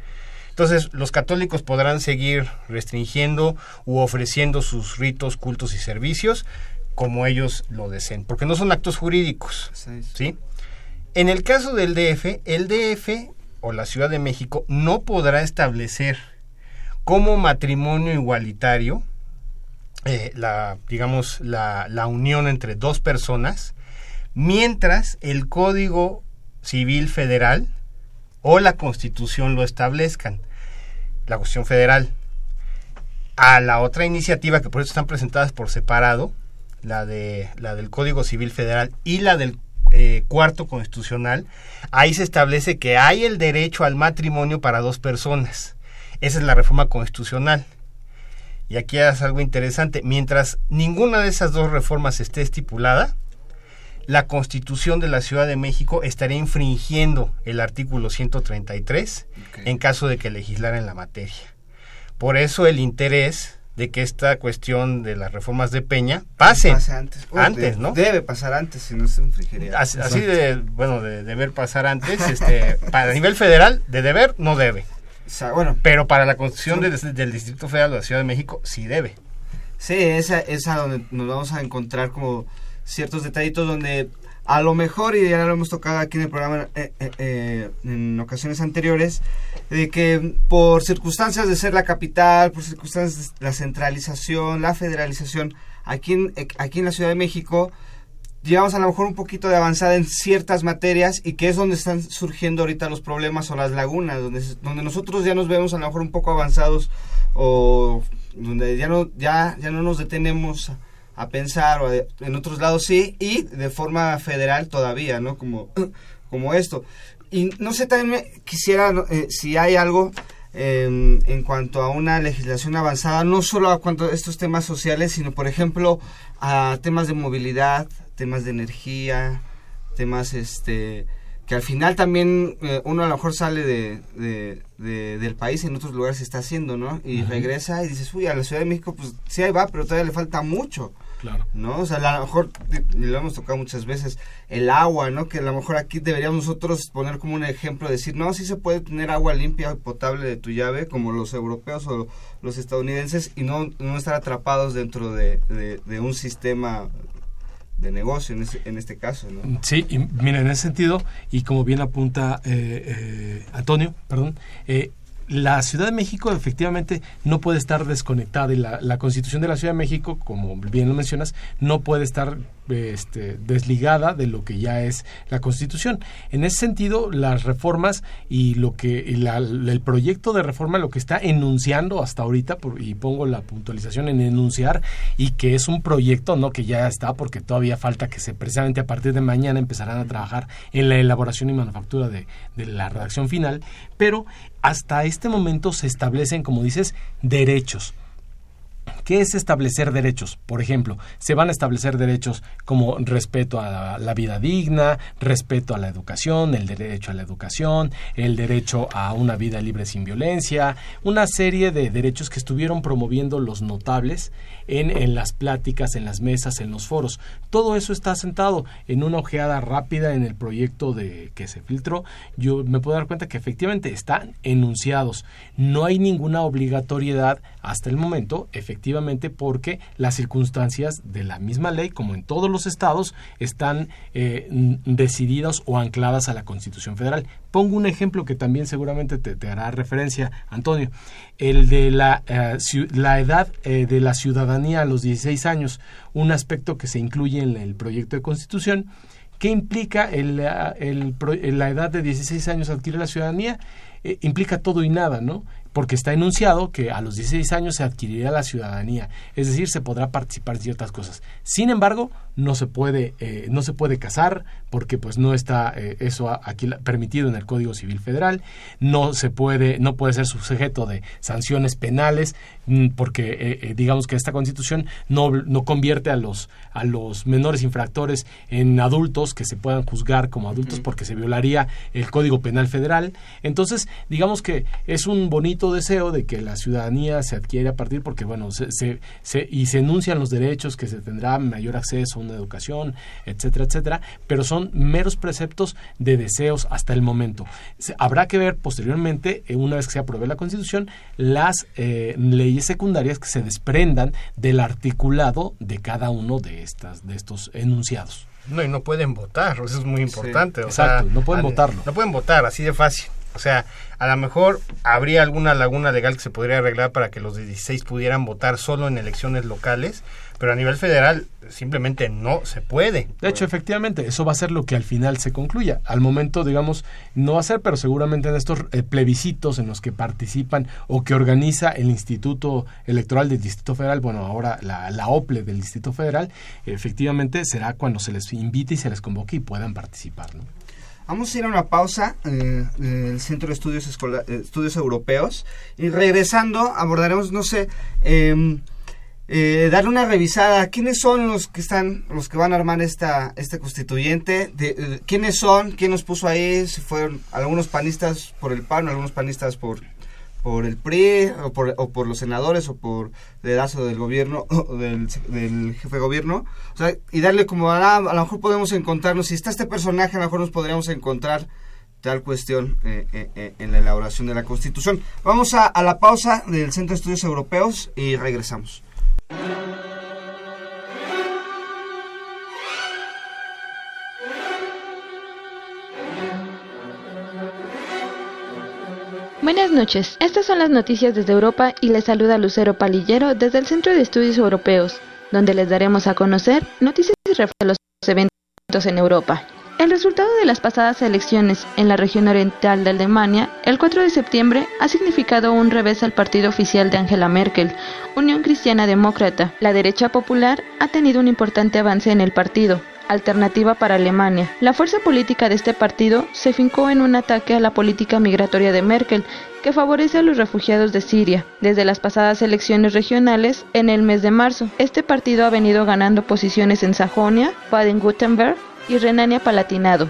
Entonces, los católicos podrán seguir restringiendo u ofreciendo sus ritos, cultos y servicios como ellos lo deseen, porque no son actos jurídicos. ¿sí? En el caso del DF, el DF o la Ciudad de México no podrá establecer como matrimonio igualitario eh, la, digamos, la, unión entre dos personas, mientras el Código Civil Federal o la Constitución lo establezcan. La cuestión federal, a la otra iniciativa que por eso están presentadas por separado, la de la del Código Civil Federal y la del eh, cuarto constitucional, ahí se establece que hay el derecho al matrimonio para dos personas. Esa es la reforma constitucional. Y aquí es algo interesante. Mientras ninguna de esas dos reformas esté estipulada, la Constitución de la Ciudad de México estaría infringiendo el artículo 133 en caso de que legislara en la materia. Por eso el interés de que esta cuestión de las reformas de Peña pase, antes, antes ¿no? Debe pasar antes, si no se infringiría. Así, de, bueno, de deber pasar antes, este, para nivel federal, de deber, no debe. bueno, Pero para la constitución del, del Distrito Federal de la Ciudad de México, sí debe. Sí, esa es a donde nos vamos a encontrar como ciertos detallitos donde a lo mejor, y ya lo hemos tocado aquí en el programa eh, eh, eh, en ocasiones anteriores, de que por circunstancias de ser la capital, por circunstancias de la centralización, la federalización, aquí en, aquí en la Ciudad de México, llevamos a lo mejor un poquito de avanzada en ciertas materias y que es donde están surgiendo ahorita los problemas o las lagunas, donde, donde nosotros ya nos vemos a lo mejor un poco avanzados o donde ya no, ya, ya no nos detenemos a pensar, o en otros lados sí, y de forma federal todavía, ¿no? Como, [clears throat] como esto. Y no sé, también quisiera, eh, si hay algo em, en cuanto a una legislación avanzada, no solo a cuanto a estos temas sociales, sino, por ejemplo, a temas de movilidad, temas de energía, temas este que al final también eh, uno a lo mejor sale de, del país en otros lugares se está haciendo, ¿no? Y regresa y dices, uy, a la Ciudad de México, pues sí ahí va, pero todavía le falta mucho. Claro. ¿No? O sea, a lo mejor, lo hemos tocado muchas veces, el agua, ¿no? Que a lo mejor aquí deberíamos nosotros poner como un ejemplo, decir, no, sí se puede tener agua limpia y potable de tu llave, como los europeos o los estadounidenses, y no, no estar atrapados dentro de, un sistema de negocio en, en este caso. ¿no? Sí, y mira, en ese sentido, y como bien apunta eh, eh, Antonio, perdón, eh, la Ciudad de México efectivamente no puede estar desconectada y la, la, Constitución de la Ciudad de México, como bien lo mencionas, no puede estar este, desligada de lo que ya es la Constitución. En ese sentido, las reformas y lo que el proyecto de reforma lo que está enunciando hasta ahorita y pongo la puntualización en enunciar y que es un proyecto no que ya está porque todavía falta que se precisamente a partir de mañana empezarán a trabajar en la elaboración y manufactura de, de la redacción final, pero hasta este momento se establecen, como dices, derechos ¿Qué es establecer derechos? Por ejemplo, se van a establecer derechos como respeto a la, vida digna, respeto a la educación, el derecho a la educación, el derecho a una vida libre sin violencia, una serie de derechos que estuvieron promoviendo los notables en, las pláticas, en las mesas, en los foros. Todo eso está sentado en una ojeada rápida en el proyecto de que se filtró. Yo me puedo dar cuenta que efectivamente están enunciados. No hay ninguna obligatoriedad hasta el momento, efectivamente porque las circunstancias de la misma ley, como en todos los estados, están eh, decididas o ancladas a la Constitución Federal. Pongo un ejemplo que también seguramente te, hará referencia, Antonio, el de la, eh, edad eh, de la ciudadanía a los 16 años, un aspecto que se incluye en el proyecto de Constitución. ¿Qué implica el, la edad de 16 años adquirir la ciudadanía? implica todo y nada, ¿no? Porque está enunciado que a los 16 años se adquirirá la ciudadanía, es decir, se podrá participar en ciertas cosas. Sin embargo, no se puede, eh, no se puede casar porque pues no está eh, eso aquí permitido en el Código Civil Federal, no se puede, no puede ser sujeto de sanciones penales mm, porque eh, digamos que esta Constitución no, no convierte a los a los menores infractores en adultos que se puedan juzgar como adultos porque se violaría el Código Penal Federal. Entonces, digamos que es un bonito deseo de que la ciudadanía se adquiere a partir porque, bueno, se, se, y se enuncian los derechos que se tendrá mayor acceso a una educación, etcétera, etcétera, pero son meros preceptos de deseos hasta el momento. habrá que ver posteriormente, eh, una vez que se apruebe la Constitución, las eh, leyes secundarias que se desprendan del articulado de cada uno de, estas, de estos enunciados. No, y no pueden votar, eso es muy importante. exacto, no pueden votarlo. No pueden votar, así de fácil. O sea, a lo mejor habría alguna laguna legal que se podría arreglar para que los 16 pudieran votar solo en elecciones locales, pero a nivel federal simplemente no se puede. De hecho, efectivamente, eso va a ser lo que al final se concluya. Al momento, digamos, no va a ser, pero seguramente en estos eh, plebiscitos en los que participan o que organiza el Instituto Electoral del Distrito Federal, bueno, ahora la, la OPLE del Distrito Federal, efectivamente será cuando se les invite y se les convoque y puedan participar. ¿no? Vamos a ir a una pausa eh, del Centro de Estudios, eh, Estudios Europeos y regresando abordaremos, no sé, em, eh, darle una revisada. ¿Quiénes son los que están, los que van a armar esta, este constituyente? De, ¿Quiénes son? ¿Quién nos puso ahí? Si fueron algunos panistas por el PAN, algunos panistas por por el PRI o por, o por los senadores o por dedazo del gobierno [laughs] del, del, jefe de gobierno. O sea, y darle como a, a, lo mejor podemos encontrarnos si está este personaje a lo mejor nos podríamos encontrar tal cuestión eh, eh, eh, en la elaboración de la constitución vamos a, a la pausa del Centro de Estudios Europeos y regresamos Buenas noches, estas son las noticias desde Europa y les saluda Lucero Palillero desde el Centro de Estudios Europeos, donde les daremos a conocer noticias referentes a los eventos en Europa. El resultado de las pasadas elecciones en la región oriental de Alemania, el 4 de septiembre, ha significado un revés al partido oficial de Angela Merkel, Unión Cristiana Demócrata. La derecha popular ha tenido un importante avance en el partido, Alternativa para Alemania. La fuerza política de este partido se fincó en un ataque a la política migratoria de Merkel, que favorece a los refugiados de Siria. Desde las pasadas elecciones regionales, en el mes de marzo, este partido ha venido ganando posiciones en Sajonia, Baden-Württemberg y Renania-Palatinado.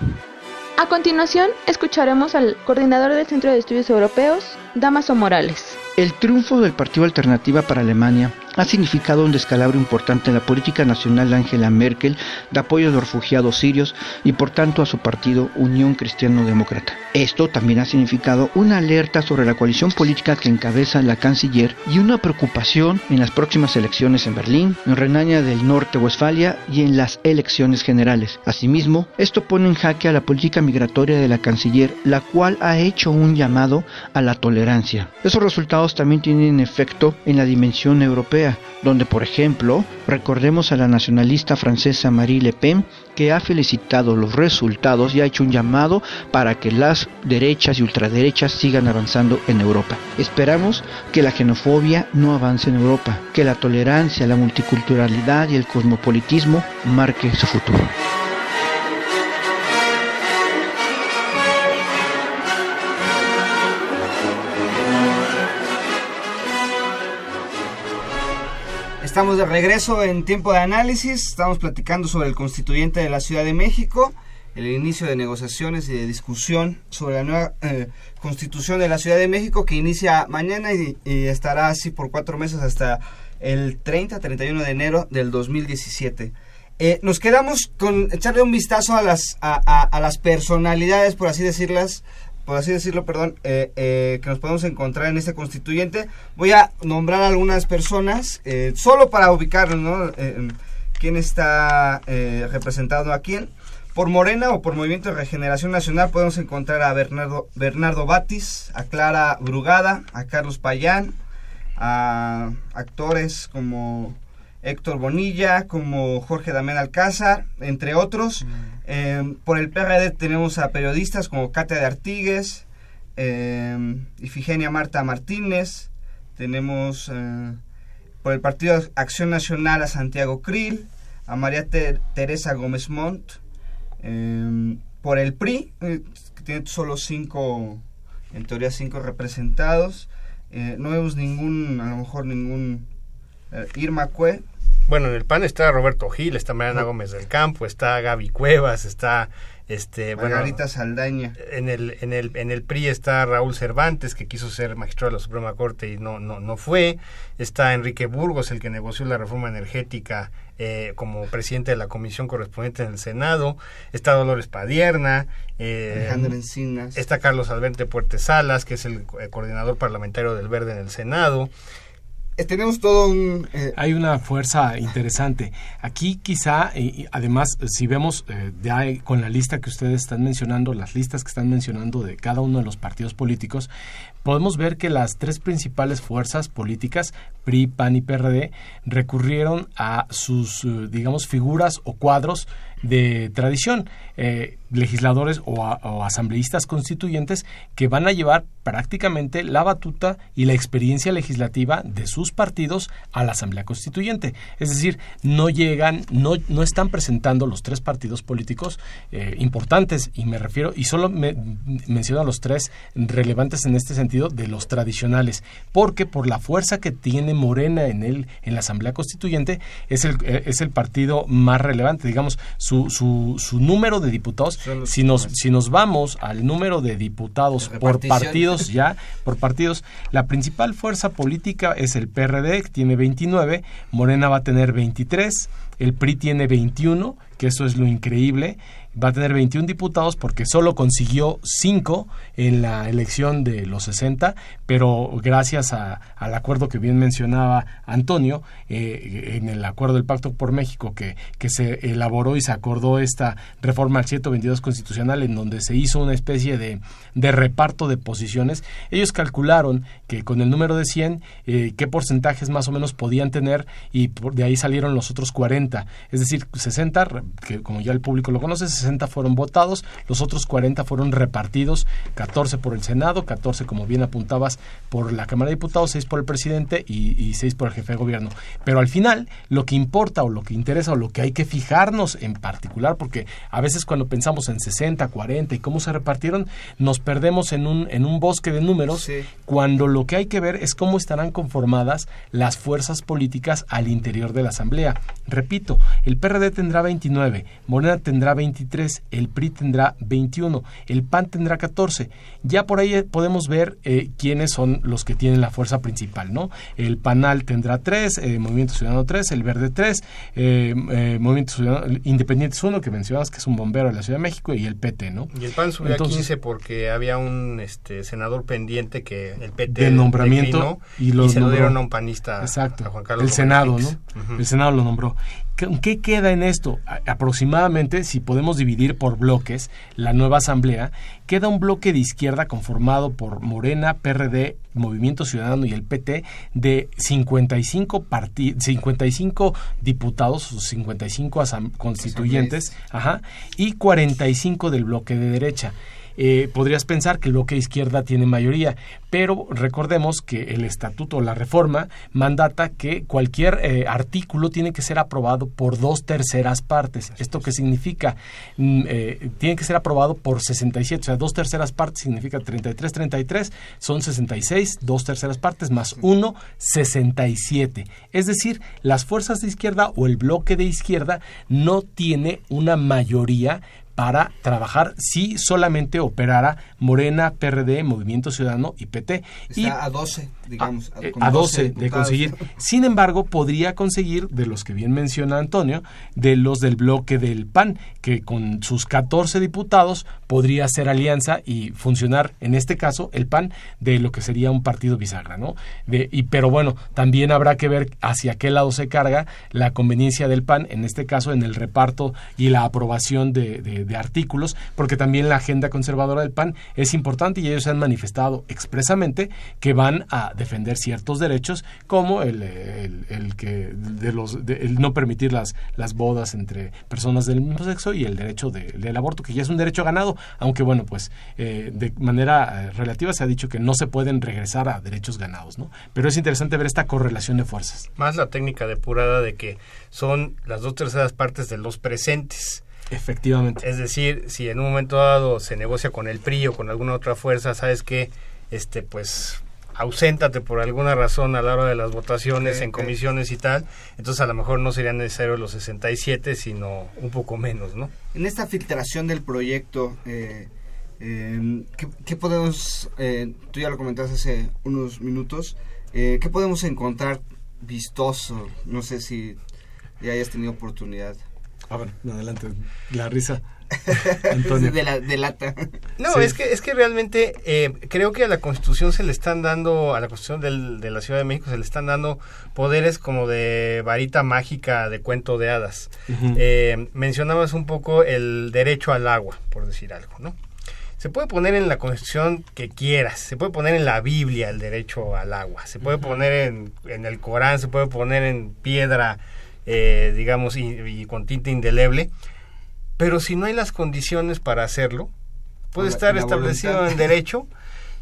A continuación, escucharemos al coordinador del Centro de Estudios Europeos, Damaso Morales. El triunfo del Partido Alternativa para Alemania ha significado un descalabro importante en la política nacional de Angela Merkel de apoyo a los refugiados sirios y por tanto a su partido Unión Cristiano Demócrata. Esto también ha significado una alerta sobre la coalición política que encabeza la canciller y una preocupación en las próximas elecciones en Berlín, en Renania del Norte-Westfalia y en las elecciones generales. Asimismo, esto pone en jaque a la política migratoria de la canciller, la cual ha hecho un llamado a la tolerancia. Esos resultados también tienen efecto en la dimensión europea donde por ejemplo recordemos a la nacionalista francesa Marie Le Pen que ha felicitado los resultados y ha hecho un llamado para que las derechas y ultraderechas sigan avanzando en Europa. Esperamos que la xenofobia no avance en Europa, que la tolerancia, la multiculturalidad y el cosmopolitismo marque su futuro. Estamos de regreso en tiempo de análisis. Estamos platicando sobre el constituyente de la Ciudad de México, el inicio de negociaciones y de discusión sobre la nueva eh, constitución de la Ciudad de México que inicia mañana y, estará así por cuatro meses hasta el 30-31 de enero del 2017. Eh, nos quedamos con echarle un vistazo a las, a, las personalidades, por así decirlas, por así decirlo, perdón, eh, eh, que nos podemos encontrar en este constituyente. Voy a nombrar algunas personas, eh, solo para ubicarnos, ¿no? Quién está representando a quién. Por Morena o por Movimiento de Regeneración Nacional podemos encontrar a Bernardo, Bernardo Batis, a Clara Brugada, a Carlos Payán, a actores como Héctor Bonilla, como Jorge Damián Alcázar, entre otros. Eh, por el PRD tenemos a periodistas como Katia de Artigues, eh, Ifigenia Marta Martínez, tenemos eh, por el Partido Acción Nacional a Santiago Krill, a María Ter- Teresa Gómez Montt, eh, por el PRI, que tiene solo cinco, en teoría cinco representados, no vemos ningún, a lo mejor ningún Irma Cue, Bueno, en el PAN está Roberto Gil, está Mariana Gómez del Campo, está Gaby Cuevas, está este bueno Margarita Saldaña. en el en el en el PRI está Raúl Cervantes que quiso ser magistrado de la Suprema Corte y no no no fue está Enrique Burgos el que negoció la reforma energética eh, como presidente de la comisión correspondiente en el Senado está Dolores Padierna eh, Alejandro Encinas. está Carlos Alberto Puertes Salas que es el eh, coordinador parlamentario del Verde en el Senado tenemos todo un... eh, Hay una fuerza interesante. Aquí quizá, y- además, si vemos eh, ya con la lista que ustedes están mencionando, las listas que están mencionando de cada uno de los partidos políticos, podemos ver que las tres principales fuerzas políticas, PRI, PAN y PRD, recurrieron a sus, eh, digamos, figuras o cuadros de tradición, eh, legisladores o, asambleístas constituyentes que van a llevar prácticamente la batuta y la experiencia legislativa de sus partidos a la Asamblea Constituyente. Es decir, no llegan, no, no están presentando los tres partidos políticos eh, importantes, y me refiero, y solo me, menciono a los tres relevantes en este sentido de los tradicionales, porque por la fuerza que tiene Morena en el, en la Asamblea Constituyente, es el, eh, es el partido más relevante, digamos, su, su, su número de diputados, si nos, si nos vamos al número de diputados por partidos, ya [laughs] por partidos. La principal fuerza política es el PRD, que tiene 29, Morena va a tener 23, el PRI tiene 21, que eso es lo increíble, va a tener 21 diputados porque solo consiguió 5 en la elección de los 60, pero gracias al acuerdo que bien mencionaba Antonio, eh, en el acuerdo del Pacto por México que, que se elaboró y se acordó esta reforma al 122 constitucional en donde se hizo una especie de, de reparto de posiciones, ellos calcularon que con el número de 100, eh, qué porcentajes más o menos podían tener y por- de ahí salieron los otros 40, es decir, 60, re- que como ya el público lo conoce, 60 fueron votados, los otros 40 fueron repartidos, 14 por el Senado, 14 como bien apuntabas por la Cámara de Diputados, 6 por el presidente y, y 6 por el jefe de gobierno. Pero al final, lo que importa o lo que interesa o lo que hay que fijarnos en particular, porque a veces cuando pensamos en 60, 40 y cómo se repartieron, nos perdemos en un, en un bosque de números, Sí. cuando lo que hay que ver es cómo estarán conformadas las fuerzas políticas al interior de la Asamblea. Repito, el PRD tendrá 29, Morena tendrá 23, el PRI tendrá 21, el PAN tendrá 14. Ya por ahí eh, podemos ver eh, quiénes son los que tienen la fuerza principal, ¿no? El PANAL tendrá 3, eh, Movimiento Ciudadano 3, el Verde 3, eh, eh, Movimiento Ciudadano Independientes 1, que mencionabas que es un bombero de la Ciudad de México, y el PT, ¿no? y el PAN subió Entonces- a 15 porque había un este senador pendiente que el PT de nombramiento y, lo se lo dieron a un panista Exacto. a Juan Carlos el Senado, Félix. ¿no? El Senado lo nombró. ¿Qué, queda en esto? Aproximadamente, si podemos dividir por bloques la nueva asamblea, queda un bloque de izquierda conformado por Morena, PRD, Movimiento Ciudadano y el PT de 55 parti 55 diputados, o 55 asam- constituyentes, ajá, y 45 del bloque de derecha. Eh, podrías pensar que el bloque de izquierda tiene mayoría, pero recordemos que el estatuto la reforma mandata que cualquier eh, artículo tiene que ser aprobado por dos terceras partes. ¿Esto qué significa? Mm, eh, tiene que ser aprobado por 67, o sea, dos terceras partes significa 33, 33, son 66, dos terceras partes más 1, 67. Es decir, las fuerzas de izquierda o el bloque de izquierda no tiene una mayoría para trabajar si solamente operara Morena, PRD, Movimiento Ciudadano y PT. Está y a 12, digamos. a, a 12, de conseguir. Sin embargo, podría conseguir, de los que bien menciona Antonio, de los del bloque del PAN, que con sus 14 diputados podría hacer alianza y funcionar, en este caso, el PAN, de lo que sería un partido bisagra, ¿no? De, y, pero bueno, también habrá que ver hacia qué lado se carga la conveniencia del PAN, en este caso, en el reparto y la aprobación de, de, de artículos, porque también la agenda conservadora del PAN es importante y ellos han manifestado expresamente que van a defender ciertos derechos como el, el, que de los de, el no permitir las, las bodas entre personas del mismo sexo y el derecho de, del aborto que ya es un derecho ganado aunque bueno pues eh, de manera eh, relativa se ha dicho que no se pueden regresar a derechos ganados no pero es interesante ver esta correlación de fuerzas. Más la técnica depurada de que son las dos terceras partes de los presentes Efectivamente. Es decir, si en un momento dado se negocia con el PRI o con alguna otra fuerza, sabes que este pues auséntate por alguna razón a la hora de las votaciones Sí, en sí. comisiones y tal, entonces a lo mejor no serían necesarios los 67, sino un poco menos, ¿no? En esta filtración del proyecto, eh, eh, ¿qué, qué podemos, eh, tú ya lo comentaste hace unos minutos, eh, ¿qué podemos encontrar vistoso? No sé si ya hayas tenido oportunidad. A ver, adelante, la risa. [laughs] Antonio. de, la, de lata. No, Sí. es que es que realmente eh, creo que a la Constitución se le están dando, a la Constitución del- de la Ciudad de México se le están dando poderes como de varita mágica de cuento de hadas. Eh, mencionabas un poco el derecho al agua, por decir algo, ¿no? Se puede poner en la Constitución que quieras, se puede poner en la Biblia el derecho al agua, se puede poner en, en el Corán, se puede poner en piedra, eh, digamos, y, y con tinta indeleble, pero si no hay las condiciones para hacerlo, puede La- estar la establecido voluntad. en derecho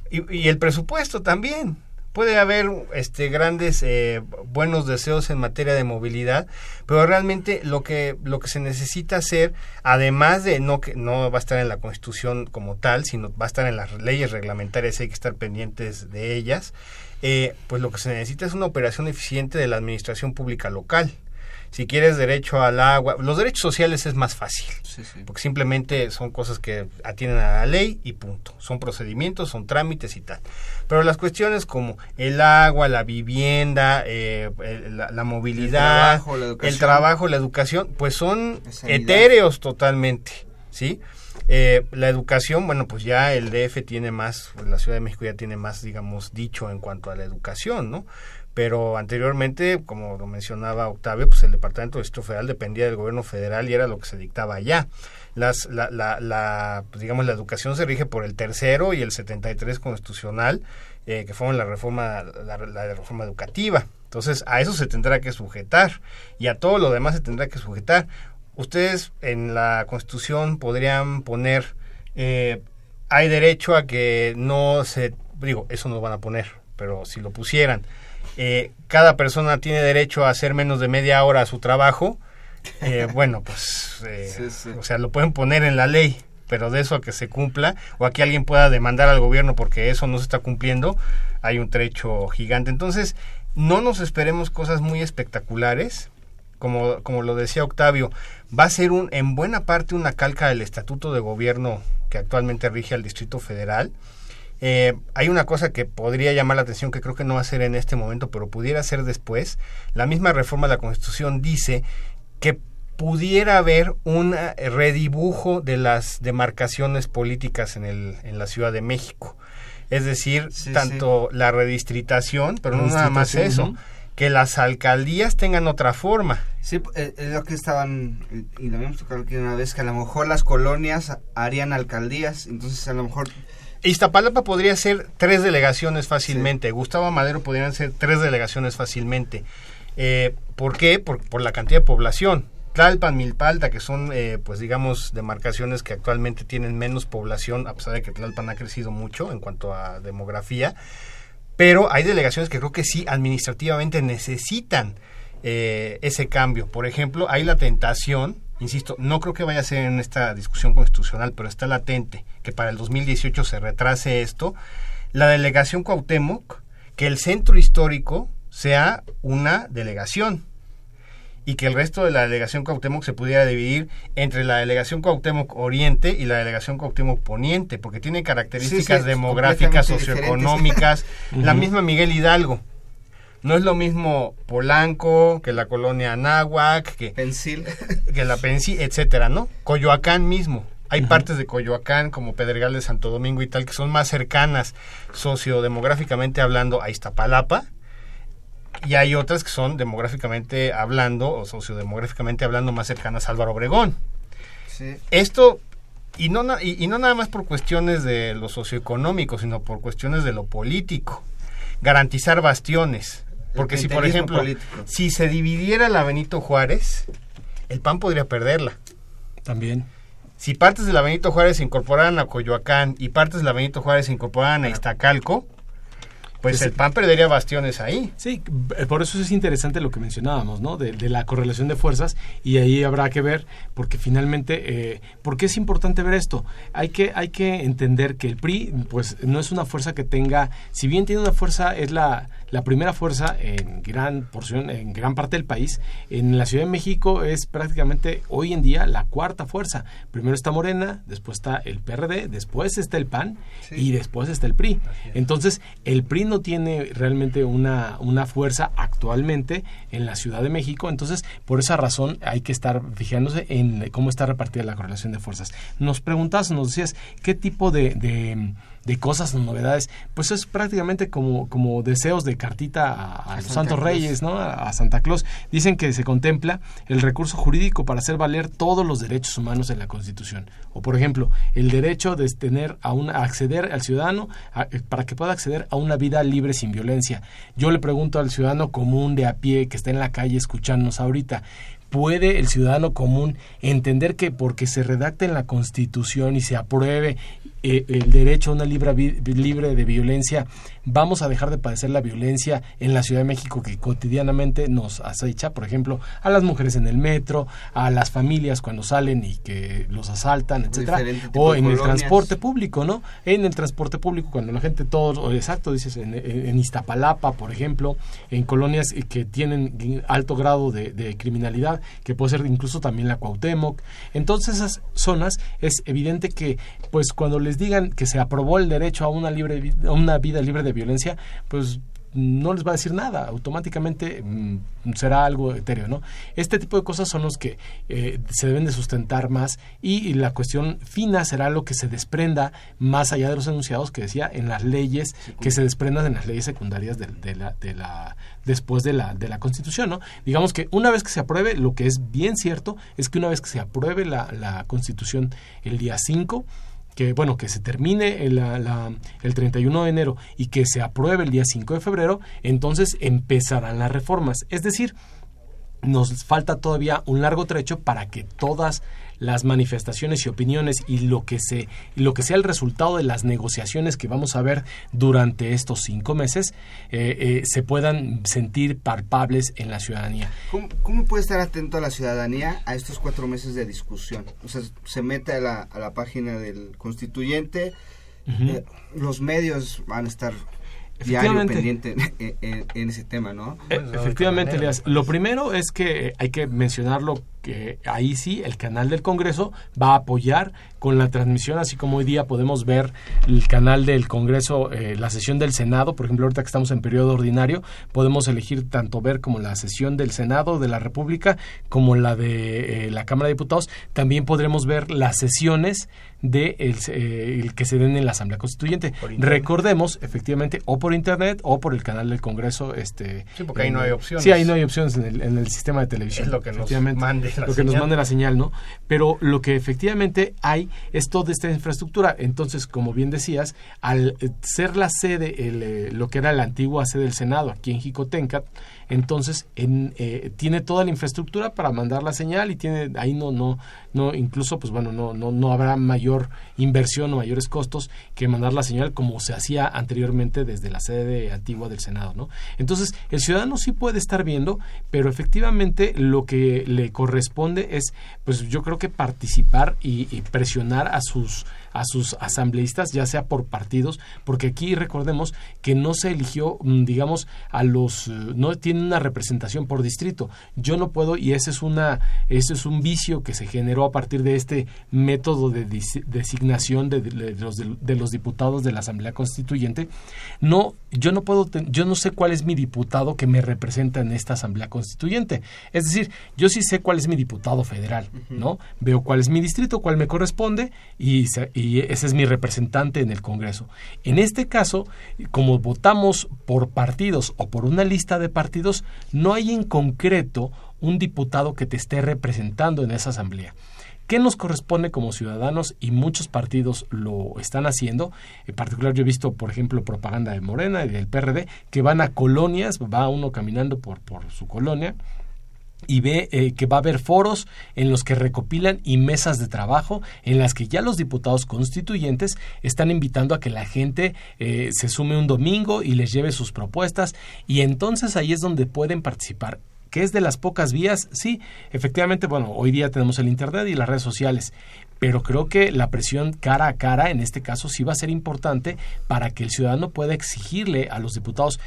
y, y el presupuesto también. Puede haber este grandes eh, buenos deseos en materia de movilidad, pero realmente lo que lo que se necesita hacer, además de no que no va a estar en la Constitución como tal, sino va a estar en las leyes reglamentarias, hay que estar pendientes de ellas. eh, pues lo que se necesita es una operación eficiente de la administración pública local. Si quieres derecho al agua, los derechos sociales es más fácil Sí, sí. porque simplemente son cosas que atienden a la ley y punto. Son procedimientos, son trámites y tal. Pero las cuestiones como el agua, la vivienda, eh, la, la movilidad, El trabajo, la educación. el trabajo, la educación, pues son etéreos totalmente, ¿sí? Eh, la educación, bueno, pues ya el DF tiene más, la Ciudad de México ya tiene más, digamos, dicho en cuanto a la educación, ¿no? Pero anteriormente, como lo mencionaba Octavio, pues el Departamento de Distrito Federal dependía del gobierno federal y era lo que se dictaba allá. Las, la, la, la, pues, digamos, la educación se rige por el tercero y el 73 constitucional, eh, que fueron la reforma, la, la reforma educativa. Entonces, a eso se tendrá que sujetar y a todo lo demás se tendrá que sujetar. Ustedes en la Constitución podrían poner, eh, hay derecho a que no se, digo, eso no lo van a poner, pero si lo pusieran, eh, cada persona tiene derecho a hacer menos de media hora a su trabajo, eh, [laughs] bueno, pues, eh, Sí, sí. o sea, lo pueden poner en la ley, pero de eso a que se cumpla o a que alguien pueda demandar al gobierno porque eso no se está cumpliendo, hay un trecho gigante. Entonces, no nos esperemos cosas muy espectaculares. Como, como lo decía Octavio, va a ser un, en buena parte una calca del estatuto de gobierno que actualmente rige al Distrito Federal. Eh, hay una cosa que podría llamar la atención que creo que no va a ser en este momento, pero pudiera ser después. La misma reforma de la Constitución dice que pudiera haber un eh, redibujo de las demarcaciones políticas en, el, en la Ciudad de México. Es decir, Sí, tanto la redistritación, pero no nada más eso, que las alcaldías tengan otra forma. Sí, eh, es lo que estaban, eh, y lo habíamos tocado aquí una vez, que a lo mejor las colonias harían alcaldías, entonces a lo mejor... Iztapalapa podría ser tres delegaciones fácilmente. Gustavo Madero podrían ser tres delegaciones fácilmente. Eh, ¿Por qué? Por, por la cantidad de población. Tlalpan, Milpalta, que son, eh, pues digamos, demarcaciones que actualmente tienen menos población, a pesar de que Tlalpan ha crecido mucho en cuanto a demografía. Pero hay delegaciones que creo que sí administrativamente necesitan eh, ese cambio. Por ejemplo, hay la tentación, insisto, no creo que vaya a ser en esta discusión constitucional, pero está latente que para el 2018 se retrase esto. La delegación Cuauhtémoc, que el centro histórico sea una delegación y que el resto de la delegación Cuauhtémoc se pudiera dividir entre la delegación Cuauhtémoc Oriente y la delegación Cuauhtémoc Poniente, porque tiene características Sí, sí, demográficas, socioeconómicas, [laughs] la misma Miguel Hidalgo. No es lo mismo Polanco que la colonia Anáhuac, que, Pensil. [laughs] que la Pensi, etcétera, ¿no? Coyoacán mismo. Hay partes de Coyoacán como Pedregal de Santo Domingo y tal que son más cercanas sociodemográficamente hablando a Iztapalapa y hay otras que son demográficamente hablando o sociodemográficamente hablando más cercanas a Álvaro Obregón. Sí. Esto y no y, y no nada más por cuestiones de lo socioeconómico, sino por cuestiones de lo político. Garantizar bastiones, porque si por ejemplo, político. si se dividiera la Benito Juárez, el PAN podría perderla. También. Si partes de la Benito Juárez se incorporaran a Coyoacán y partes de la Benito Juárez se incorporaran a Iztacalco, pues el. PAN perdería bastiones ahí. Sí, por eso es interesante lo que mencionábamos, ¿no? De, de la correlación de fuerzas y ahí habrá que ver, porque finalmente, eh, ¿por qué es importante ver esto? Hay que, hay que entender que el PRI, pues, no es una fuerza que tenga, si bien tiene una fuerza, es la, la primera fuerza en gran porción, en gran parte del país, en la Ciudad de México es prácticamente hoy en día la cuarta fuerza. Primero está Morena, después está el PRD, después está el PAN y después está el PRI. Entonces, el PRI no tiene realmente una, una fuerza actualmente en la Ciudad de México, entonces por esa razón hay que estar fijándose en cómo está repartida la correlación de fuerzas. Nos preguntas, nos decías, ¿qué tipo de, de, de cosas novedades? Pues es prácticamente como, como deseos de cartita a, a los Santos. Reyes, ¿no? A, a Santa Claus. Dicen que se contempla el recurso jurídico para hacer valer todos los derechos humanos en la Constitución. O, por ejemplo, el derecho de tener a, una, acceder al ciudadano a- eh, para que pueda acceder a una vida libre sin violencia. Yo le pregunto al ciudadano común de a pie que está en la calle escuchándonos ahorita, ¿puede el ciudadano común entender que porque se redacte en la Constitución y se apruebe eh, el derecho a una libre, vi- libre de violencia, vamos a dejar de padecer la violencia en la Ciudad de México que cotidianamente nos acecha, por ejemplo, a las mujeres en el metro, a las familias cuando salen y que los asaltan, etcétera, o en el transporte público, ¿no? En el transporte público cuando la gente todo, exacto, dices en, Iztapalapa, por ejemplo, en colonias que tienen alto grado de, de criminalidad, que puede ser incluso también la Cuauhtémoc. Entonces esas zonas es evidente que pues cuando les digan que se aprobó el derecho a una libre a una vida libre de violencia, pues no les va a decir nada, automáticamente mm, será algo etéreo, ¿no? Este tipo de cosas son los que eh, se deben de sustentar más y, y la cuestión fina será lo que se desprenda más allá de los enunciados que decía en las leyes que se desprendan en las leyes secundarias de, de la, de la después de la de la Constitución, ¿no? Digamos que una vez que se apruebe, lo que es bien cierto es que una vez que se apruebe la, la Constitución el día 5 que bueno que se termine el, la- el 31 de enero y que se apruebe el día 5 de febrero, entonces empezarán las reformas. Es decir, nos falta todavía un largo trecho para que todas las manifestaciones y opiniones y lo que se lo que sea el resultado de las negociaciones que vamos a ver durante estos cinco meses eh, eh, se puedan sentir palpables en la ciudadanía. ¿Cómo, cómo puede estar atento a la ciudadanía a estos cuatro meses de discusión? O sea, se mete a la, a la página del constituyente, eh, los medios van a estar diario pendiente en, en- en ese tema, ¿no? Efectivamente, Elias. Lo primero es que hay que mencionarlo que ahí sí el canal del Congreso va a apoyar con la transmisión, así como hoy día podemos ver el canal del Congreso, eh, la sesión del Senado, por ejemplo, ahorita que estamos en periodo ordinario, podemos elegir tanto ver como la sesión del Senado de la República como la de eh, la Cámara de Diputados. También podremos ver las sesiones de el, eh, el que se den en la Asamblea Constituyente. Recordemos, efectivamente, o por internet o por el canal del Congreso. Este, Sí, porque ahí no hay opciones. Sí, ahí no hay opciones en el, en el sistema de televisión. Es lo que nos mande la Lo que nos mande la señal, ¿no? Pero lo que efectivamente hay es toda esta infraestructura. Entonces, como bien decías, al eh, ser la sede, el, eh, lo que era la antigua sede del Senado aquí en Jicotencat, entonces en, eh, tiene toda la infraestructura para mandar la señal y tiene ahí no no no incluso pues bueno no no no habrá mayor inversión o mayores costos que mandar la señal como se hacía anteriormente desde la sede antigua del Senado no entonces el ciudadano sí puede estar viendo pero efectivamente lo que le corresponde es pues yo creo que participar y, y presionar a sus a sus asambleístas, ya sea por partidos, porque aquí recordemos que no se eligió, mm, digamos, a los, eh, no tiene una representación por distrito. Yo no puedo, y ese es una, ese es un vicio que se generó a partir de este método de designación de, los, de, los, diputados de la Asamblea Constituyente. No, yo no puedo, yo no sé cuál es mi diputado que me representa en esta Asamblea Constituyente. Es decir, yo sí sé cuál es mi diputado federal, ¿no? Veo cuál es mi distrito, cuál me corresponde y, y ese es mi representante en el Congreso. En este caso, como votamos por partidos o por una lista de partidos, no hay en concreto un diputado que te esté representando en esa asamblea. ¿Qué nos corresponde como ciudadanos? Y muchos partidos lo están haciendo. En particular, yo he visto, por ejemplo, propaganda de Morena y del PRD, que van a colonias, va uno caminando por su colonia y ve eh, que va a haber foros en los que recopilan y mesas de trabajo en las que ya los diputados constituyentes están invitando a que la gente eh, se sume un domingo y les lleve sus propuestas. Y entonces ahí es donde pueden participar que es de las pocas vías, sí, efectivamente, bueno, hoy día tenemos el Internet y las redes sociales, pero creo que la presión cara a cara en este caso sí va a ser importante para que el ciudadano pueda exigirle a los diputados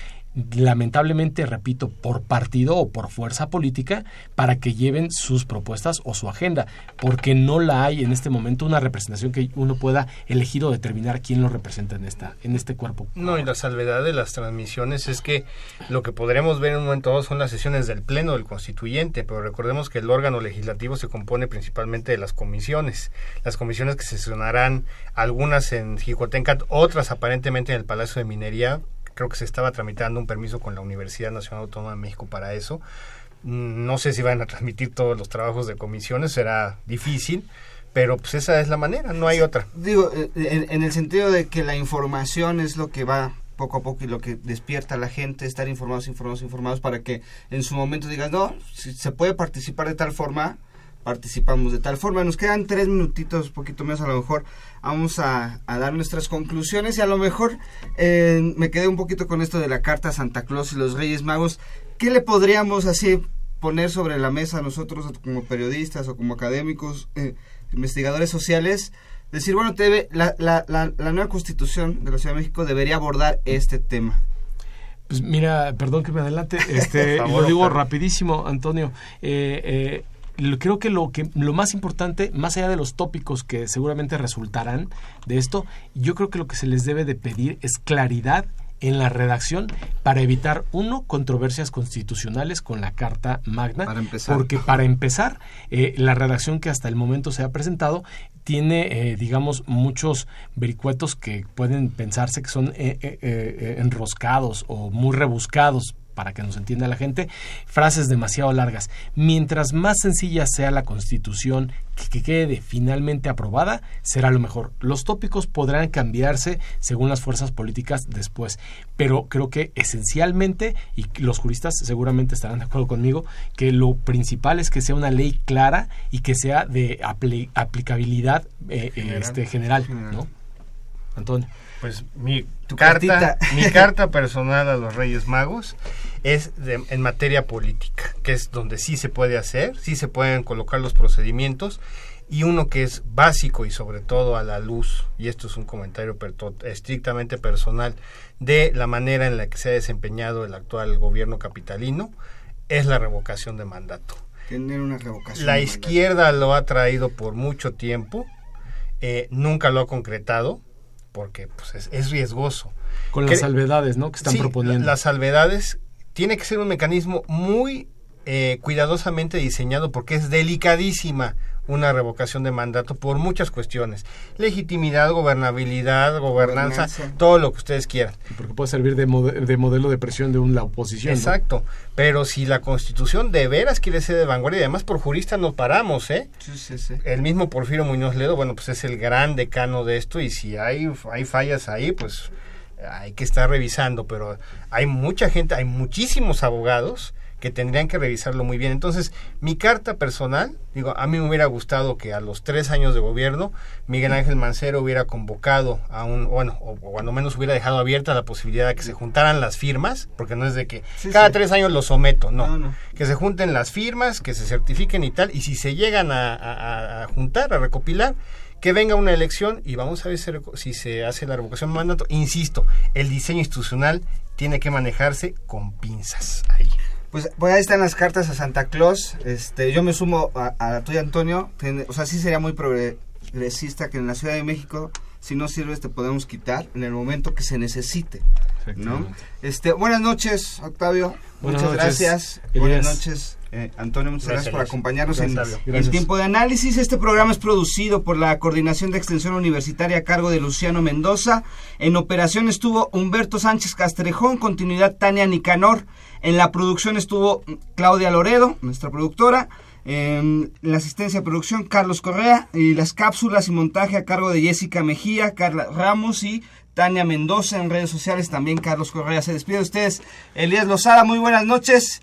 lamentablemente, repito, por partido o por fuerza política para que lleven sus propuestas o su agenda, porque no la hay en este momento una representación que uno pueda elegir o determinar quién lo representa en esta en este cuerpo. No, y la salvedad de las transmisiones es que lo que podremos ver en un momento dado son las sesiones del Pleno del Constituyente, pero recordemos que el órgano legislativo se compone principalmente de las comisiones, las comisiones que sesionarán algunas en Jicotencat, otras aparentemente en el Palacio de Minería, creo que se estaba tramitando un permiso con la Universidad Nacional Autónoma de México para eso. Mm, no sé si van a transmitir todos los trabajos de comisiones, será difícil, pero pues esa es la manera, no hay otra. Digo, eh, en, el sentido de que la información es lo que va poco a poco y lo que despierta a la gente, estar informados, informados, informados, para que en su momento digan, no, si se puede participar de tal forma, participamos de tal forma. Nos quedan tres minutitos, poquito más a lo mejor. Vamos a, dar nuestras conclusiones y a lo mejor eh, me quedé un poquito con esto de la carta Santa Claus y los Reyes Magos. ¿Qué le podríamos así poner sobre la mesa nosotros como periodistas o como académicos, eh, investigadores sociales? Decir, bueno, la, la, la, nueva constitución de la Ciudad de México debería abordar este tema. Pues mira, perdón que me adelante, [laughs] este, lo digo rapidísimo, Antonio. Eh, eh, creo que lo que lo más importante, más allá de los tópicos que seguramente resultarán de esto, yo creo que lo que se les debe de pedir es claridad en la redacción para evitar, uno, controversias constitucionales con la Carta Magna. Para empezar. Porque para empezar, eh, la redacción que hasta el momento se ha presentado tiene, eh, digamos, muchos vericuetos que pueden pensarse que son eh, enroscados o muy rebuscados para que nos entienda la gente, frases demasiado largas. Mientras más sencilla sea la constitución que quede finalmente aprobada, será lo mejor. Los tópicos podrán cambiarse según las fuerzas políticas después, pero creo que esencialmente, y los juristas seguramente estarán de acuerdo conmigo, que lo principal es que sea una ley clara y que sea de aplicabilidad eh, general, este, general, ¿no? Antonio. Pues mi carta, mi carta personal a los Reyes Magos es en materia política, que es donde sí se puede hacer, sí se pueden colocar los procedimientos y uno que es básico y sobre todo a la luz, y esto es un comentario estrictamente personal, de la manera en la que se ha desempeñado el actual gobierno capitalino, es la revocación de mandato. Tener una revocación. La izquierda lo ha traído por mucho tiempo, eh, nunca lo ha concretado, porque pues, es, riesgoso. Con las salvedades, ¿no? Que están proponiendo. Las salvedades tiene que ser un mecanismo muy eh, cuidadosamente diseñado porque es delicadísima una revocación de mandato por muchas cuestiones. Legitimidad, gobernabilidad, gobernanza, todo lo que ustedes quieran. Porque puede servir de, de modelo de presión de una oposición. Exacto. Pero si la constitución de veras quiere ser de vanguardia, y además por juristas nos paramos, ¿eh? Sí, sí, sí. El mismo Porfirio Muñoz Ledo, bueno, pues es el gran decano de esto y si hay, hay fallas ahí, pues hay que estar revisando, pero hay mucha gente, hay muchísimos abogados que tendrían que revisarlo muy bien. Entonces, mi carta personal, digo, a mí me hubiera gustado que a los tres años de gobierno Miguel Ángel Mancero hubiera convocado a un, bueno, o, cuando menos hubiera dejado abierta la posibilidad de que se juntaran las firmas, porque no es de que cada tres años lo someto, no. Que se junten las firmas, que se certifiquen y tal, y si se llegan a juntar, a recopilar, que venga una elección y vamos a ver si se hace la revocación de mandato. Insisto, el diseño institucional tiene que manejarse con pinzas ahí. Pues, pues ahí están las cartas a Santa Claus. Este, yo me sumo a, a la tuya, Antonio. o sea, sí sería muy progresista que en la Ciudad de México, si no sirves, te podemos quitar en el momento que se necesite. ¿no? Este, buenas noches, Octavio. muchas gracias. Buenas noches. Eh, Antonio, muchas gracias, por acompañarnos en el tiempo de análisis. Este programa es producido por la Coordinación de Extensión Universitaria a cargo de Luciano Mendoza. En operación estuvo Humberto Sánchez Castrejón, continuidad Tania Nicanor. En la producción estuvo Claudia Loredo, nuestra productora. En la asistencia de producción, Carlos Correa. Y las cápsulas y montaje a cargo de Jessica Mejía, Carla Ramos y Tania Mendoza. En redes sociales también Carlos Correa. Se despide de ustedes. Elías Lozada, muy buenas noches.